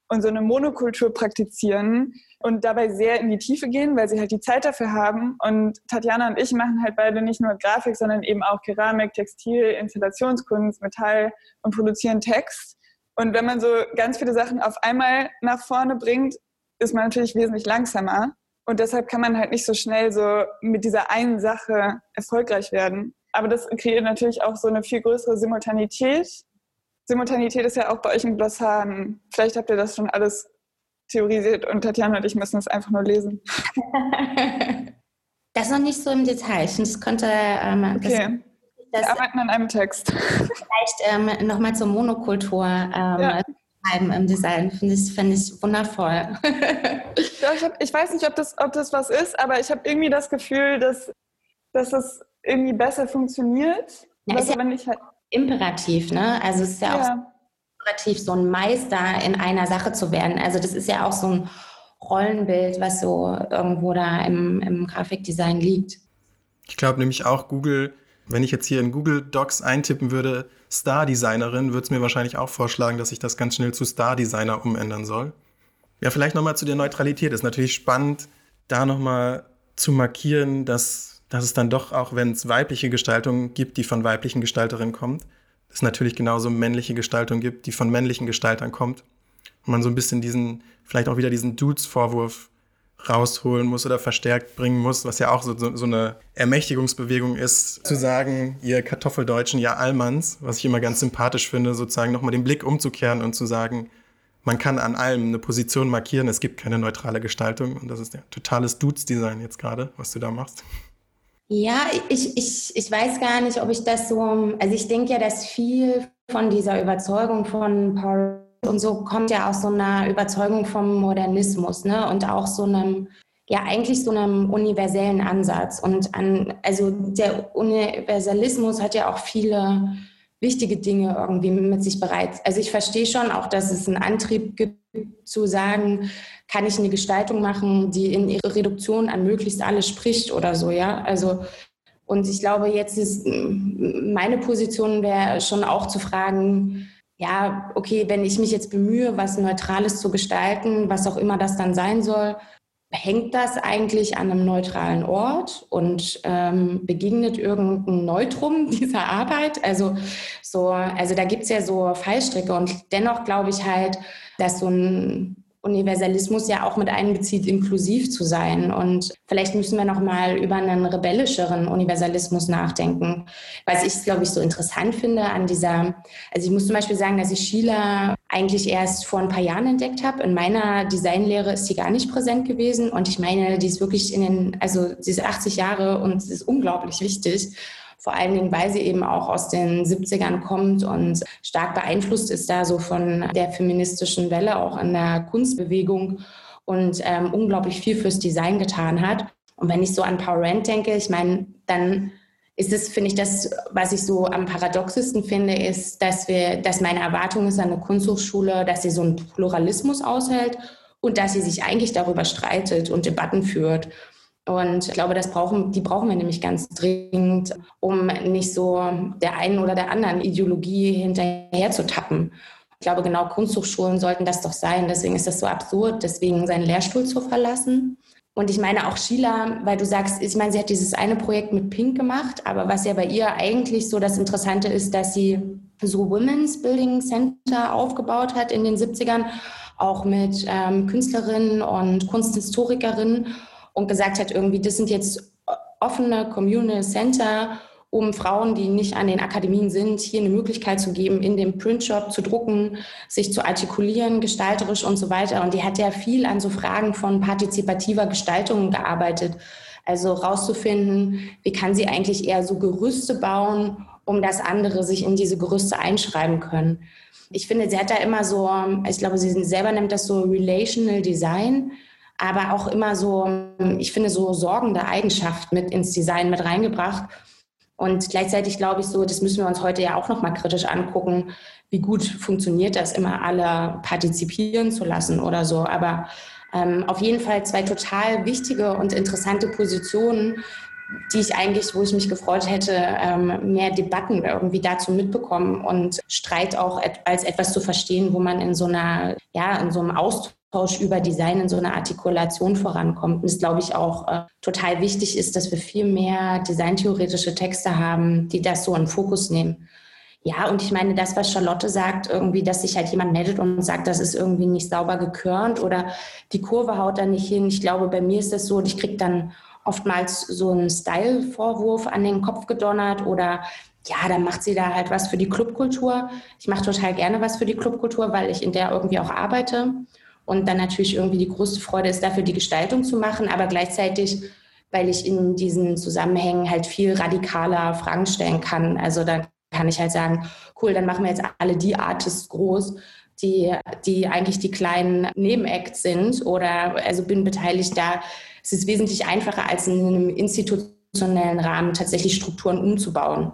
und so eine Monokultur praktizieren und dabei sehr in die Tiefe gehen, weil sie halt die Zeit dafür haben. Und Tatjana und ich machen halt beide nicht nur Grafik, sondern eben auch Keramik, Textil, Installationskunst, Metall und produzieren Text. Und wenn man so ganz viele Sachen auf einmal nach vorne bringt, ist man natürlich wesentlich langsamer. Und deshalb kann man halt nicht so schnell so mit dieser einen Sache erfolgreich werden. Aber das kreiert natürlich auch so eine viel größere Simultanität Simultanität ist ja auch bei euch im Glossar. Vielleicht habt ihr das schon alles theorisiert und Tatjana und ich müssen es einfach nur lesen. das noch nicht so im Detail. Ich könnte. Ähm, okay. Das, Wir arbeiten an einem Text. Vielleicht ähm, nochmal zur Monokultur ähm, ja. im Design. Finde ich, find ich wundervoll. ja, ich, hab, ich, weiß nicht, ob das, ob das was ist, aber ich habe irgendwie das Gefühl, dass, dass es irgendwie besser funktioniert. Ja, ist ja, wenn ich halt Imperativ, ne? Also es ist ja, ja. auch imperativ, so ein Meister in einer Sache zu werden. Also das ist ja auch so ein Rollenbild, was so irgendwo da im, im Grafikdesign liegt. Ich glaube nämlich auch Google, wenn ich jetzt hier in Google Docs eintippen würde, Star-Designerin, würde es mir wahrscheinlich auch vorschlagen, dass ich das ganz schnell zu Star-Designer umändern soll. Ja, vielleicht nochmal zu der Neutralität. Ist natürlich spannend, da nochmal zu markieren, dass dass es dann doch, auch wenn es weibliche Gestaltung gibt, die von weiblichen Gestalterinnen kommt, es natürlich genauso männliche Gestaltung gibt, die von männlichen Gestaltern kommt. Und man so ein bisschen diesen, vielleicht auch wieder diesen Dudes-Vorwurf rausholen muss oder verstärkt bringen muss, was ja auch so, so, so, eine Ermächtigungsbewegung ist, zu sagen, ihr Kartoffeldeutschen, ihr Allmanns, was ich immer ganz sympathisch finde, sozusagen nochmal den Blick umzukehren und zu sagen, man kann an allem eine Position markieren, es gibt keine neutrale Gestaltung und das ist ja totales Dudes-Design jetzt gerade, was du da machst. Ja, ich, ich, ich weiß gar nicht, ob ich das so, also ich denke ja, dass viel von dieser Überzeugung von Paul und so kommt ja aus so einer Überzeugung vom Modernismus, ne? Und auch so einem, ja, eigentlich so einem universellen Ansatz. Und an, also der Universalismus hat ja auch viele wichtige Dinge irgendwie mit sich bereit. Also ich verstehe schon auch, dass es einen Antrieb gibt zu sagen, kann ich eine Gestaltung machen, die in ihrer Reduktion an möglichst alles spricht oder so, ja. Also und ich glaube, jetzt ist meine Position wäre schon auch zu fragen, ja, okay, wenn ich mich jetzt bemühe, was Neutrales zu gestalten, was auch immer das dann sein soll, hängt das eigentlich an einem neutralen Ort und ähm, begegnet irgendein Neutrum dieser Arbeit? Also so, also da gibt es ja so Fallstricke und dennoch glaube ich halt, dass so ein Universalismus ja auch mit einbezieht, inklusiv zu sein. Und vielleicht müssen wir noch mal über einen rebellischeren Universalismus nachdenken. Was ich, glaube ich, so interessant finde an dieser, also ich muss zum Beispiel sagen, dass ich Sheila eigentlich erst vor ein paar Jahren entdeckt habe. In meiner Designlehre ist sie gar nicht präsent gewesen. Und ich meine, die ist wirklich in den, also sie ist 80 Jahre und sie ist unglaublich wichtig. Vor allen Dingen, weil sie eben auch aus den 70ern kommt und stark beeinflusst ist da so von der feministischen Welle, auch in der Kunstbewegung und ähm, unglaublich viel fürs Design getan hat. Und wenn ich so an Power Rand denke, ich meine, dann ist es, finde ich, das, was ich so am paradoxesten finde, ist, dass wir, dass meine Erwartung ist an eine Kunsthochschule, dass sie so einen Pluralismus aushält und dass sie sich eigentlich darüber streitet und Debatten führt Und ich glaube, das brauchen, die brauchen wir nämlich ganz dringend, um nicht so der einen oder der anderen Ideologie hinterher zu tappen. Ich glaube, genau Kunsthochschulen sollten das doch sein. Deswegen ist das so absurd, deswegen seinen Lehrstuhl zu verlassen. Und ich meine auch Sheila, weil du sagst, ich meine, sie hat dieses eine Projekt mit Pink gemacht, aber was ja bei ihr eigentlich so das Interessante ist, dass sie so Women's Building Center aufgebaut hat in den 70ern, auch mit ähm, Künstlerinnen und Kunsthistorikerinnen und gesagt hat, irgendwie, das sind jetzt offene Communal Center, um Frauen, die nicht an den Akademien sind, hier eine Möglichkeit zu geben, in dem Printshop zu drucken, sich zu artikulieren, gestalterisch und so weiter. Und die hat ja viel an so Fragen von partizipativer Gestaltung gearbeitet. Also rauszufinden, wie kann sie eigentlich eher so Gerüste bauen, um dass andere sich in diese Gerüste einschreiben können. Ich finde, sie hat da immer so, ich glaube, sie selber nennt das so Relational Design aber auch immer so, ich finde, so sorgende Eigenschaft mit ins Design mit reingebracht. Und gleichzeitig glaube ich so, das müssen wir uns heute ja auch nochmal kritisch angucken, wie gut funktioniert das, immer alle partizipieren zu lassen oder so. Aber ähm, auf jeden Fall zwei total wichtige und interessante Positionen, die ich eigentlich, wo ich mich gefreut hätte, ähm, mehr Debatten irgendwie dazu mitbekommen und Streit auch als etwas zu verstehen, wo man in so einer, ja, in so einem Austausch über Design in so einer Artikulation vorankommt. Und es, glaube ich, auch äh, total wichtig ist, dass wir viel mehr designtheoretische Texte haben, die das so in Fokus nehmen. Ja, und ich meine, das, was Charlotte sagt, irgendwie, dass sich halt jemand meldet und sagt, das ist irgendwie nicht sauber gekörnt oder die Kurve haut da nicht hin. Ich glaube, bei mir ist das so, ich kriege dann oftmals so einen Style-Vorwurf an den Kopf gedonnert oder ja, dann macht sie da halt was für die Clubkultur. Ich mache total gerne was für die Clubkultur, weil ich in der irgendwie auch arbeite und dann natürlich irgendwie die größte Freude ist, dafür die Gestaltung zu machen, aber gleichzeitig, weil ich in diesen Zusammenhängen halt viel radikaler Fragen stellen kann. Also dann kann ich halt sagen, cool, dann machen wir jetzt alle die Artists groß, die, die eigentlich die kleinen Nebenacts sind oder also bin beteiligt da. Es ist wesentlich einfacher, als in einem institutionellen Rahmen tatsächlich Strukturen umzubauen.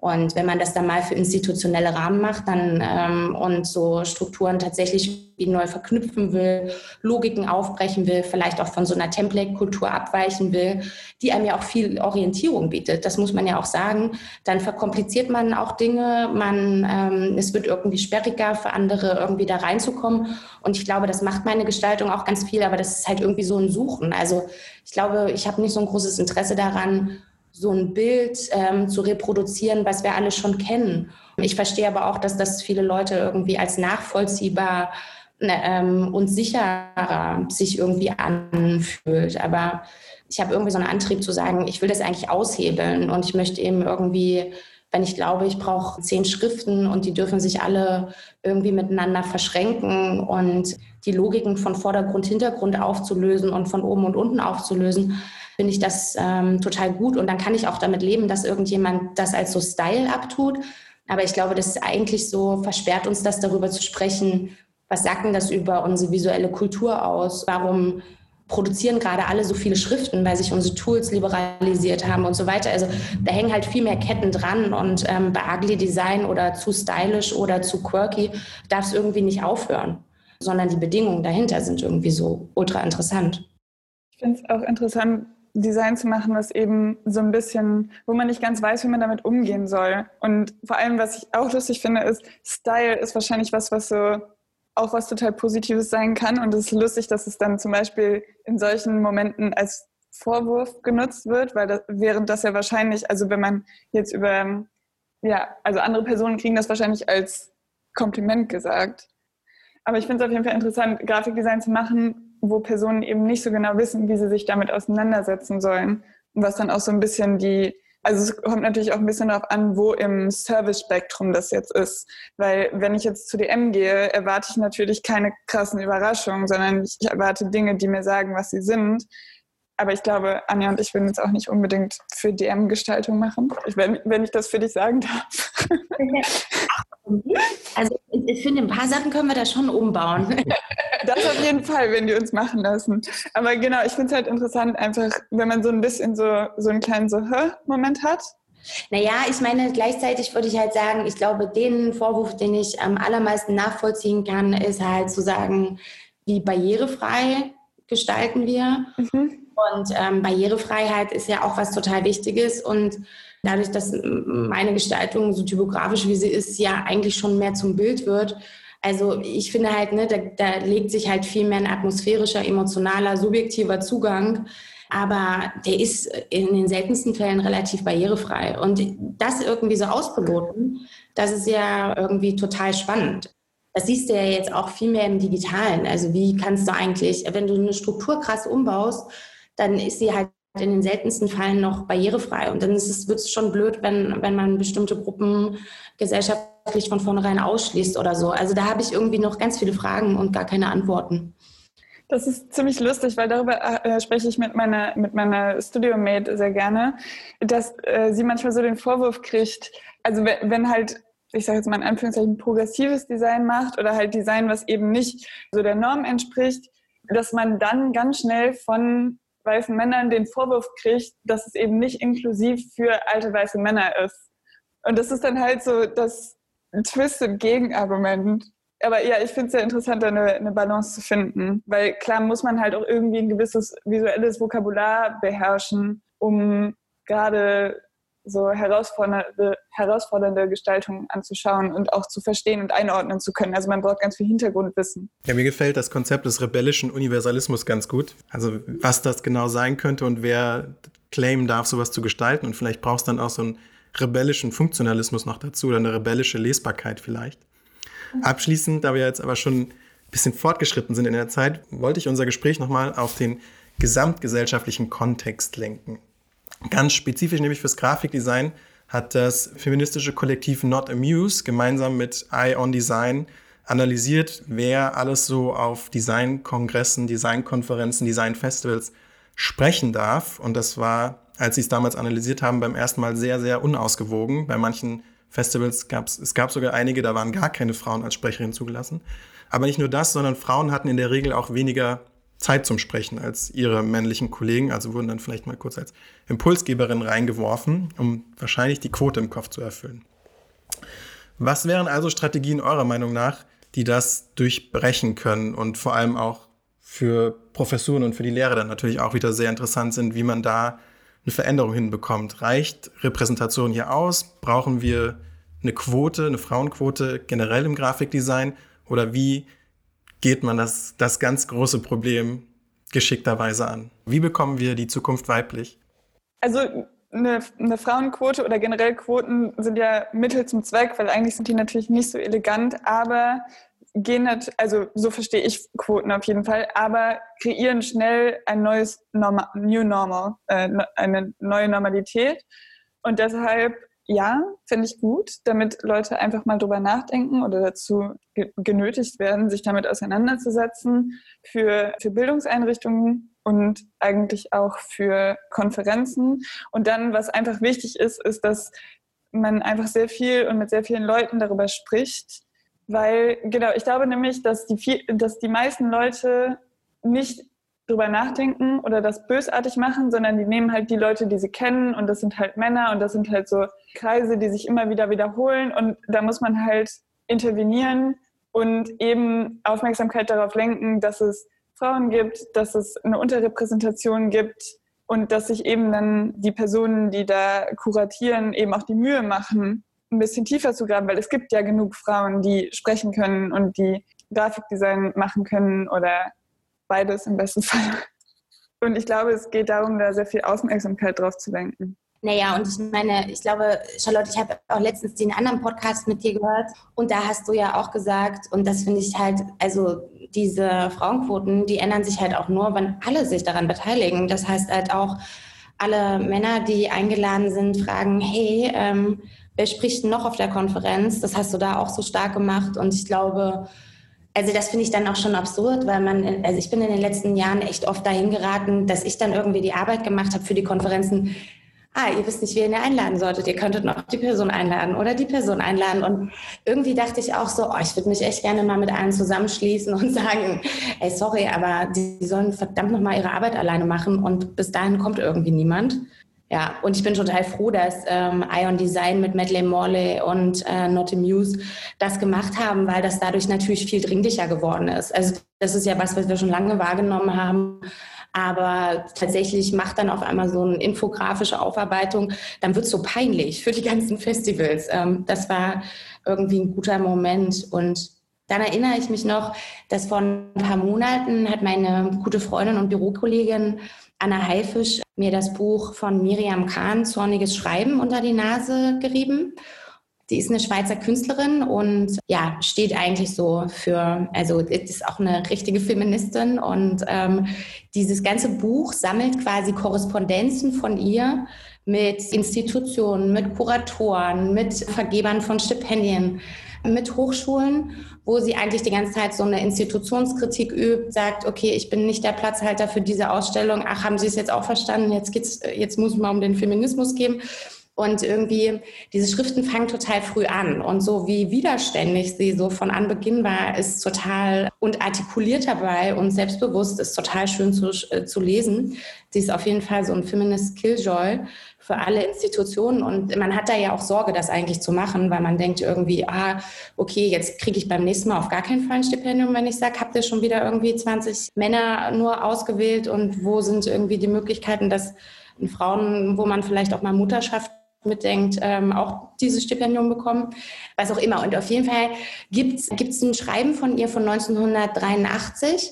Und wenn man das dann mal für institutionelle Rahmen macht dann, ähm, und so Strukturen tatsächlich neu verknüpfen will, Logiken aufbrechen will, vielleicht auch von so einer Template-Kultur abweichen will, die einem ja auch viel Orientierung bietet, das muss man ja auch sagen, dann verkompliziert man auch Dinge, man, ähm, es wird irgendwie sperriger für andere irgendwie da reinzukommen. Und ich glaube, das macht meine Gestaltung auch ganz viel, aber das ist halt irgendwie so ein Suchen. Also ich glaube, ich habe nicht so ein großes Interesse daran, so ein Bild ähm, zu reproduzieren, was wir alle schon kennen. Ich verstehe aber auch, dass das viele Leute irgendwie als nachvollziehbar ne, ähm, und sicherer sich irgendwie anfühlt. Aber ich habe irgendwie so einen Antrieb zu sagen, ich will das eigentlich aushebeln und ich möchte eben irgendwie, wenn ich glaube, ich brauche zehn Schriften und die dürfen sich alle irgendwie miteinander verschränken und die Logiken von Vordergrund, Hintergrund aufzulösen und von oben und unten aufzulösen, finde ich das ähm, total gut. Und dann kann ich auch damit leben, dass irgendjemand das als so Style abtut. Aber ich glaube, das ist eigentlich so, versperrt uns das darüber zu sprechen, was sagt denn das über unsere visuelle Kultur aus? Warum produzieren gerade alle so viele Schriften, weil sich unsere Tools liberalisiert haben und so weiter. Also da hängen halt viel mehr Ketten dran und ähm, bei Ugly Design oder zu stylisch oder zu quirky darf es irgendwie nicht aufhören, sondern die Bedingungen dahinter sind irgendwie so ultra interessant. Ich finde es auch interessant, Design zu machen, was eben so ein bisschen, wo man nicht ganz weiß, wie man damit umgehen soll. Und vor allem, was ich auch lustig finde, ist, Style ist wahrscheinlich was, was so auch was total Positives sein kann. Und es ist lustig, dass es dann zum Beispiel in solchen Momenten als Vorwurf genutzt wird, weil das, während das ja wahrscheinlich, also wenn man jetzt über, ja, also andere Personen kriegen das wahrscheinlich als Kompliment gesagt. Aber ich finde es auf jeden Fall interessant, Grafikdesign zu machen, wo Personen eben nicht so genau wissen, wie sie sich damit auseinandersetzen sollen. Und was dann auch so ein bisschen die, also es kommt natürlich auch ein bisschen darauf an, wo im Service-Spektrum das jetzt ist. Weil wenn ich jetzt zu DM gehe, erwarte ich natürlich keine krassen Überraschungen, sondern ich erwarte Dinge, die mir sagen, was sie sind. Aber ich glaube, Anja und ich würden jetzt auch nicht unbedingt für DM-Gestaltung machen, wenn, wenn ich das für dich sagen darf. Also ich finde, ein paar Sachen können wir da schon umbauen. Das auf jeden Fall, wenn die uns machen lassen. Aber genau, ich finde es halt interessant, einfach, wenn man so ein bisschen so, so einen kleinen so Hör-Moment hat. Naja, ich meine, gleichzeitig würde ich halt sagen, ich glaube, den Vorwurf, den ich am allermeisten nachvollziehen kann, ist halt zu sagen, wie barrierefrei gestalten wir. Mhm. Und ähm, Barrierefreiheit ist ja auch was total Wichtiges und dadurch, dass meine Gestaltung so typografisch wie sie ist, ja eigentlich schon mehr zum Bild wird. Also ich finde halt, ne, da, da legt sich halt viel mehr ein atmosphärischer, emotionaler, subjektiver Zugang aber der ist in den seltensten Fällen relativ barrierefrei. Und das irgendwie so auszuloten, das ist ja irgendwie total spannend. Das siehst du ja jetzt auch viel mehr im Digitalen. Also wie kannst du eigentlich, wenn du eine Struktur krass umbaust, dann ist sie halt in den seltensten Fällen noch barrierefrei. Und dann wird es schon blöd, wenn, wenn man bestimmte Gruppen gesellschaftlich von vornherein ausschließt oder so. Also da habe ich irgendwie noch ganz viele Fragen und gar keine Antworten. Das ist ziemlich lustig, weil darüber äh, spreche ich mit meiner, mit meiner Studio-Mate sehr gerne, dass äh, sie manchmal so den Vorwurf kriegt, also wenn, wenn halt, ich sage jetzt mal in Anführungszeichen, progressives Design macht oder halt Design, was eben nicht so der Norm entspricht, dass man dann ganz schnell von weißen Männern den Vorwurf kriegt, dass es eben nicht inklusiv für alte weiße Männer ist. Und das ist dann halt so das twisted Gegenargument. Aber ja, ich finde es sehr interessant, eine, eine Balance zu finden. Weil klar muss man halt auch irgendwie ein gewisses visuelles Vokabular beherrschen, um gerade so herausfordernde, herausfordernde Gestaltungen anzuschauen und auch zu verstehen und einordnen zu können. Also man braucht ganz viel Hintergrundwissen. Ja, mir gefällt das Konzept des rebellischen Universalismus ganz gut. Also was das genau sein könnte und wer claimen darf, sowas zu gestalten. Und vielleicht brauchst du dann auch so einen rebellischen Funktionalismus noch dazu oder eine rebellische Lesbarkeit vielleicht. Abschließend, da wir jetzt aber schon ein bisschen fortgeschritten sind in der Zeit, wollte ich unser Gespräch nochmal auf den gesamtgesellschaftlichen Kontext lenken. Ganz spezifisch nämlich fürs Grafikdesign hat das feministische Kollektiv Not Amuse gemeinsam mit Eye on Design analysiert, wer alles so auf Designkongressen, Designkonferenzen, Designfestivals sprechen darf. Und das war, als sie es damals analysiert haben, beim ersten Mal sehr, sehr unausgewogen. Bei manchen Festivals gab es, es gab sogar einige, da waren gar keine Frauen als Sprecherin zugelassen. Aber nicht nur das, sondern Frauen hatten in der Regel auch weniger Zeit zum Sprechen als ihre männlichen Kollegen, also wurden dann vielleicht mal kurz als Impulsgeberin reingeworfen, um wahrscheinlich die Quote im Kopf zu erfüllen. Was wären also Strategien eurer Meinung nach, die das durchbrechen können und vor allem auch für Professuren und für die Lehrer dann natürlich auch wieder sehr interessant sind, wie man da eine Veränderung hinbekommt. Reicht Repräsentation hier aus? Brauchen wir eine Quote, eine Frauenquote generell im Grafikdesign? Oder wie geht man das, das ganz große Problem geschickterweise an? Wie bekommen wir die Zukunft weiblich? Also eine, eine, Frauenquote oder generell Quoten sind ja Mittel zum Zweck, weil eigentlich sind die natürlich nicht so elegant, aber gehen nicht, also so verstehe ich Quoten auf jeden Fall, aber kreieren schnell ein neues Norma New Normal, äh, eine neue Normalität. Und deshalb, ja, finde ich gut, damit Leute einfach mal drüber nachdenken oder dazu genötigt werden, sich damit auseinanderzusetzen für, für Bildungseinrichtungen und eigentlich auch für Konferenzen. Und dann, was einfach wichtig ist, ist, dass man einfach sehr viel und mit sehr vielen Leuten darüber spricht, weil, genau, ich glaube nämlich, dass die, dass die meisten Leute nicht drüber nachdenken oder das bösartig machen, sondern die nehmen halt die Leute, die sie kennen und das sind halt Männer und das sind halt so Kreise, die sich immer wieder wiederholen und da muss man halt intervenieren und eben Aufmerksamkeit darauf lenken, dass es Frauen gibt, dass es eine Unterrepräsentation gibt und dass sich eben dann die Personen, die da kuratieren, eben auch die Mühe machen, ein bisschen tiefer zu graben, weil es gibt ja genug Frauen, die sprechen können und die Grafikdesign machen können oder beides im besten Fall. Und ich glaube, es geht darum, da sehr viel Aufmerksamkeit drauf zu lenken. Naja, und ich meine, ich glaube, Charlotte, ich habe auch letztens den anderen Podcast mit dir gehört und da hast du ja auch gesagt, und das finde ich halt, also diese Frauenquoten, die ändern sich halt auch nur, wenn alle sich daran beteiligen. Das heißt halt auch, alle Männer, die eingeladen sind, fragen, hey, ähm, wer spricht noch auf der Konferenz? Das hast du da auch so stark gemacht und ich glaube, also das finde ich dann auch schon absurd, weil man, also ich bin in den letzten Jahren echt oft dahin geraten, dass ich dann irgendwie die Arbeit gemacht habe für die Konferenzen. Ah, ihr wisst nicht, wen ihr einladen solltet. Ihr könntet noch die Person einladen oder die Person einladen. Und irgendwie dachte ich auch so, oh, ich würde mich echt gerne mal mit allen zusammenschließen und sagen, ey, sorry, aber die sollen verdammt noch mal ihre Arbeit alleine machen und bis dahin kommt irgendwie niemand. Ja, und ich bin total froh, dass ähm, Ion Design mit Madeleine Morley und äh, Not Muse das gemacht haben, weil das dadurch natürlich viel dringlicher geworden ist. Also das ist ja was, was wir schon lange wahrgenommen haben. aber tatsächlich macht dann auf einmal so eine infografische Aufarbeitung, dann wird es so peinlich für die ganzen Festivals. Ähm, das war irgendwie ein guter Moment und dann erinnere ich mich noch, dass vor ein paar Monaten hat meine gute Freundin und Bürokollegin Anna Haifisch mir das Buch von Miriam Kahn, Zorniges Schreiben, unter die Nase gerieben. Die ist eine Schweizer Künstlerin und ja, steht eigentlich so für, also ist auch eine richtige Feministin und ähm, dieses ganze Buch sammelt quasi Korrespondenzen von ihr mit Institutionen, mit Kuratoren, mit Vergebern von Stipendien, mit Hochschulen, wo sie eigentlich die ganze Zeit so eine Institutionskritik übt, sagt, okay, ich bin nicht der Platzhalter für diese Ausstellung, ach, haben Sie es jetzt auch verstanden, jetzt, geht's, jetzt muss man um den Feminismus gehen. Und irgendwie, diese Schriften fangen total früh an. Und so wie widerständig sie so von Anbeginn war, ist total und artikuliert dabei und selbstbewusst ist total schön zu, äh, zu lesen. Sie ist auf jeden Fall so ein Feminist Killjoy für alle Institutionen. Und man hat da ja auch Sorge, das eigentlich zu machen, weil man denkt irgendwie, ah, okay, jetzt kriege ich beim nächsten Mal auf gar keinen Fall ein Stipendium, wenn ich sage, habt ihr schon wieder irgendwie 20 Männer nur ausgewählt und wo sind irgendwie die Möglichkeiten, dass Frauen, wo man vielleicht auch mal Mutterschaft mitdenkt, ähm, auch dieses Stipendium bekommen, was auch immer. Und auf jeden Fall gibt es ein Schreiben von ihr von 1983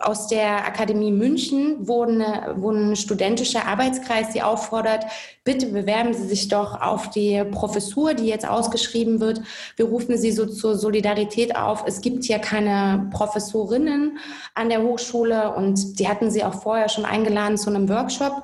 aus der Akademie München, eine, wo ein studentischer Arbeitskreis Sie auffordert, bitte bewerben Sie sich doch auf die Professur, die jetzt ausgeschrieben wird. Wir rufen Sie so zur Solidarität auf. Es gibt hier keine Professorinnen an der Hochschule und die hatten Sie auch vorher schon eingeladen zu einem Workshop.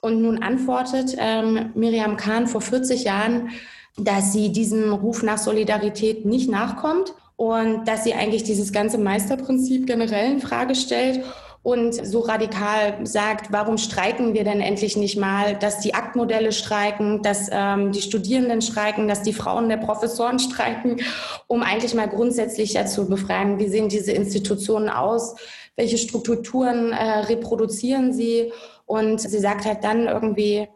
Und nun antwortet ähm, Miriam Kahn vor 40 Jahren, dass sie diesem Ruf nach Solidarität nicht nachkommt und dass sie eigentlich dieses ganze Meisterprinzip generell in Frage stellt und so radikal sagt, warum streiken wir denn endlich nicht mal, dass die Aktmodelle streiken, dass ähm, die Studierenden streiken, dass die Frauen der Professoren streiken, um eigentlich mal grundsätzlich dazu befragen, wie sehen diese Institutionen aus, welche Strukturen äh, reproduzieren sie? Und sie sagt halt dann irgendwie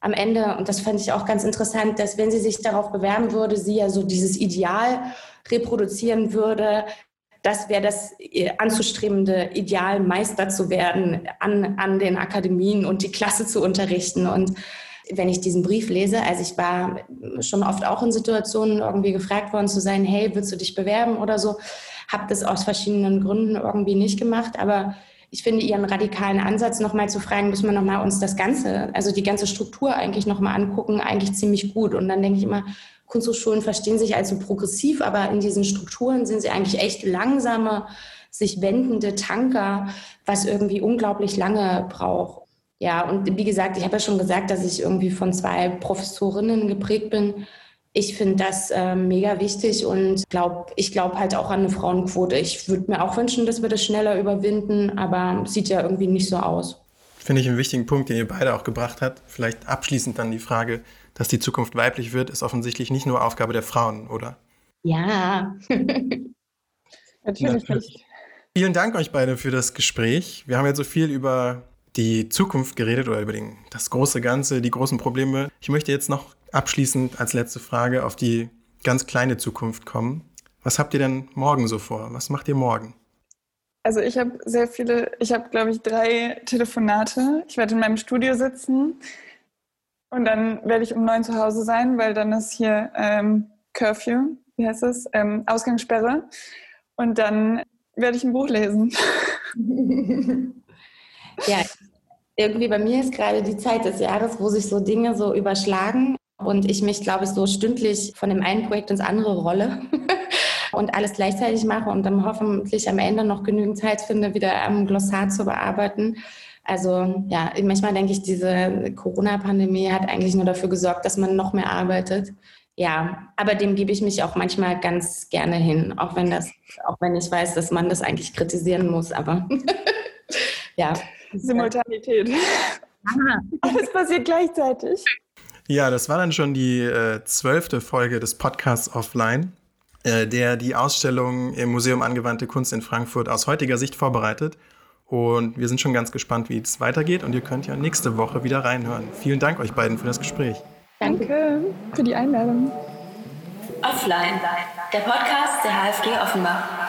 am Ende, und das fand ich auch ganz interessant, dass wenn sie sich darauf bewerben würde, sie ja so dieses Ideal reproduzieren würde, das wäre das äh, anzustrebende Ideal, Meister zu werden, an, an den Akademien und die Klasse zu unterrichten. Und wenn ich diesen Brief lese, also ich war schon oft auch in Situationen irgendwie gefragt worden zu sein, hey, willst du dich bewerben oder so, habe das aus verschiedenen Gründen irgendwie nicht gemacht, aber ich finde ihren radikalen Ansatz, nochmal zu fragen, müssen wir nochmal uns das Ganze, also die ganze Struktur eigentlich nochmal angucken, eigentlich ziemlich gut. Und dann denke ich immer, Kunsthochschulen verstehen sich als so progressiv, aber in diesen Strukturen sind sie eigentlich echt langsame, sich wendende Tanker, was irgendwie unglaublich lange braucht. Ja, und wie gesagt, ich habe ja schon gesagt, dass ich irgendwie von zwei Professorinnen geprägt bin, ich finde das äh, mega wichtig und glaub, ich glaube halt auch an eine Frauenquote. Ich würde mir auch wünschen, dass wir das schneller überwinden, aber sieht ja irgendwie nicht so aus. Finde ich einen wichtigen Punkt, den ihr beide auch gebracht habt. Vielleicht abschließend dann die Frage, dass die Zukunft weiblich wird, ist offensichtlich nicht nur Aufgabe der Frauen, oder? Ja. Natürlich nicht. Vielen Dank euch beide für das Gespräch. Wir haben jetzt so viel über die Zukunft geredet oder über den, das große Ganze, die großen Probleme. Ich möchte jetzt noch abschließend als letzte Frage auf die ganz kleine Zukunft kommen. Was habt ihr denn morgen so vor? Was macht ihr morgen? Also ich habe sehr viele, ich habe glaube ich drei Telefonate. Ich werde in meinem Studio sitzen und dann werde ich um neun zu Hause sein, weil dann ist hier ähm, Curfew, wie heißt es, ähm, Ausgangssperre. Und dann werde ich ein Buch lesen. ja, irgendwie bei mir ist gerade die Zeit des Jahres, wo sich so Dinge so überschlagen und ich mich, glaube ich, so stündlich von dem einen Projekt ins andere rolle und alles gleichzeitig mache und dann hoffentlich am Ende noch genügend Zeit finde, wieder am Glossar zu bearbeiten. Also ja, manchmal denke ich, diese Corona-Pandemie hat eigentlich nur dafür gesorgt, dass man noch mehr arbeitet. Ja, aber dem gebe ich mich auch manchmal ganz gerne hin, auch wenn das, auch wenn ich weiß, dass man das eigentlich kritisieren muss, aber ja. Simultanität. Aha. Alles passiert gleichzeitig. Ja, das war dann schon die äh, zwölfte Folge des Podcasts Offline, äh, der die Ausstellung im Museum Angewandte Kunst in Frankfurt aus heutiger Sicht vorbereitet. Und wir sind schon ganz gespannt, wie es weitergeht. Und ihr könnt ja nächste Woche wieder reinhören. Vielen Dank euch beiden für das Gespräch. Danke für die Einladung. Offline, der Podcast der HFG Offenbach.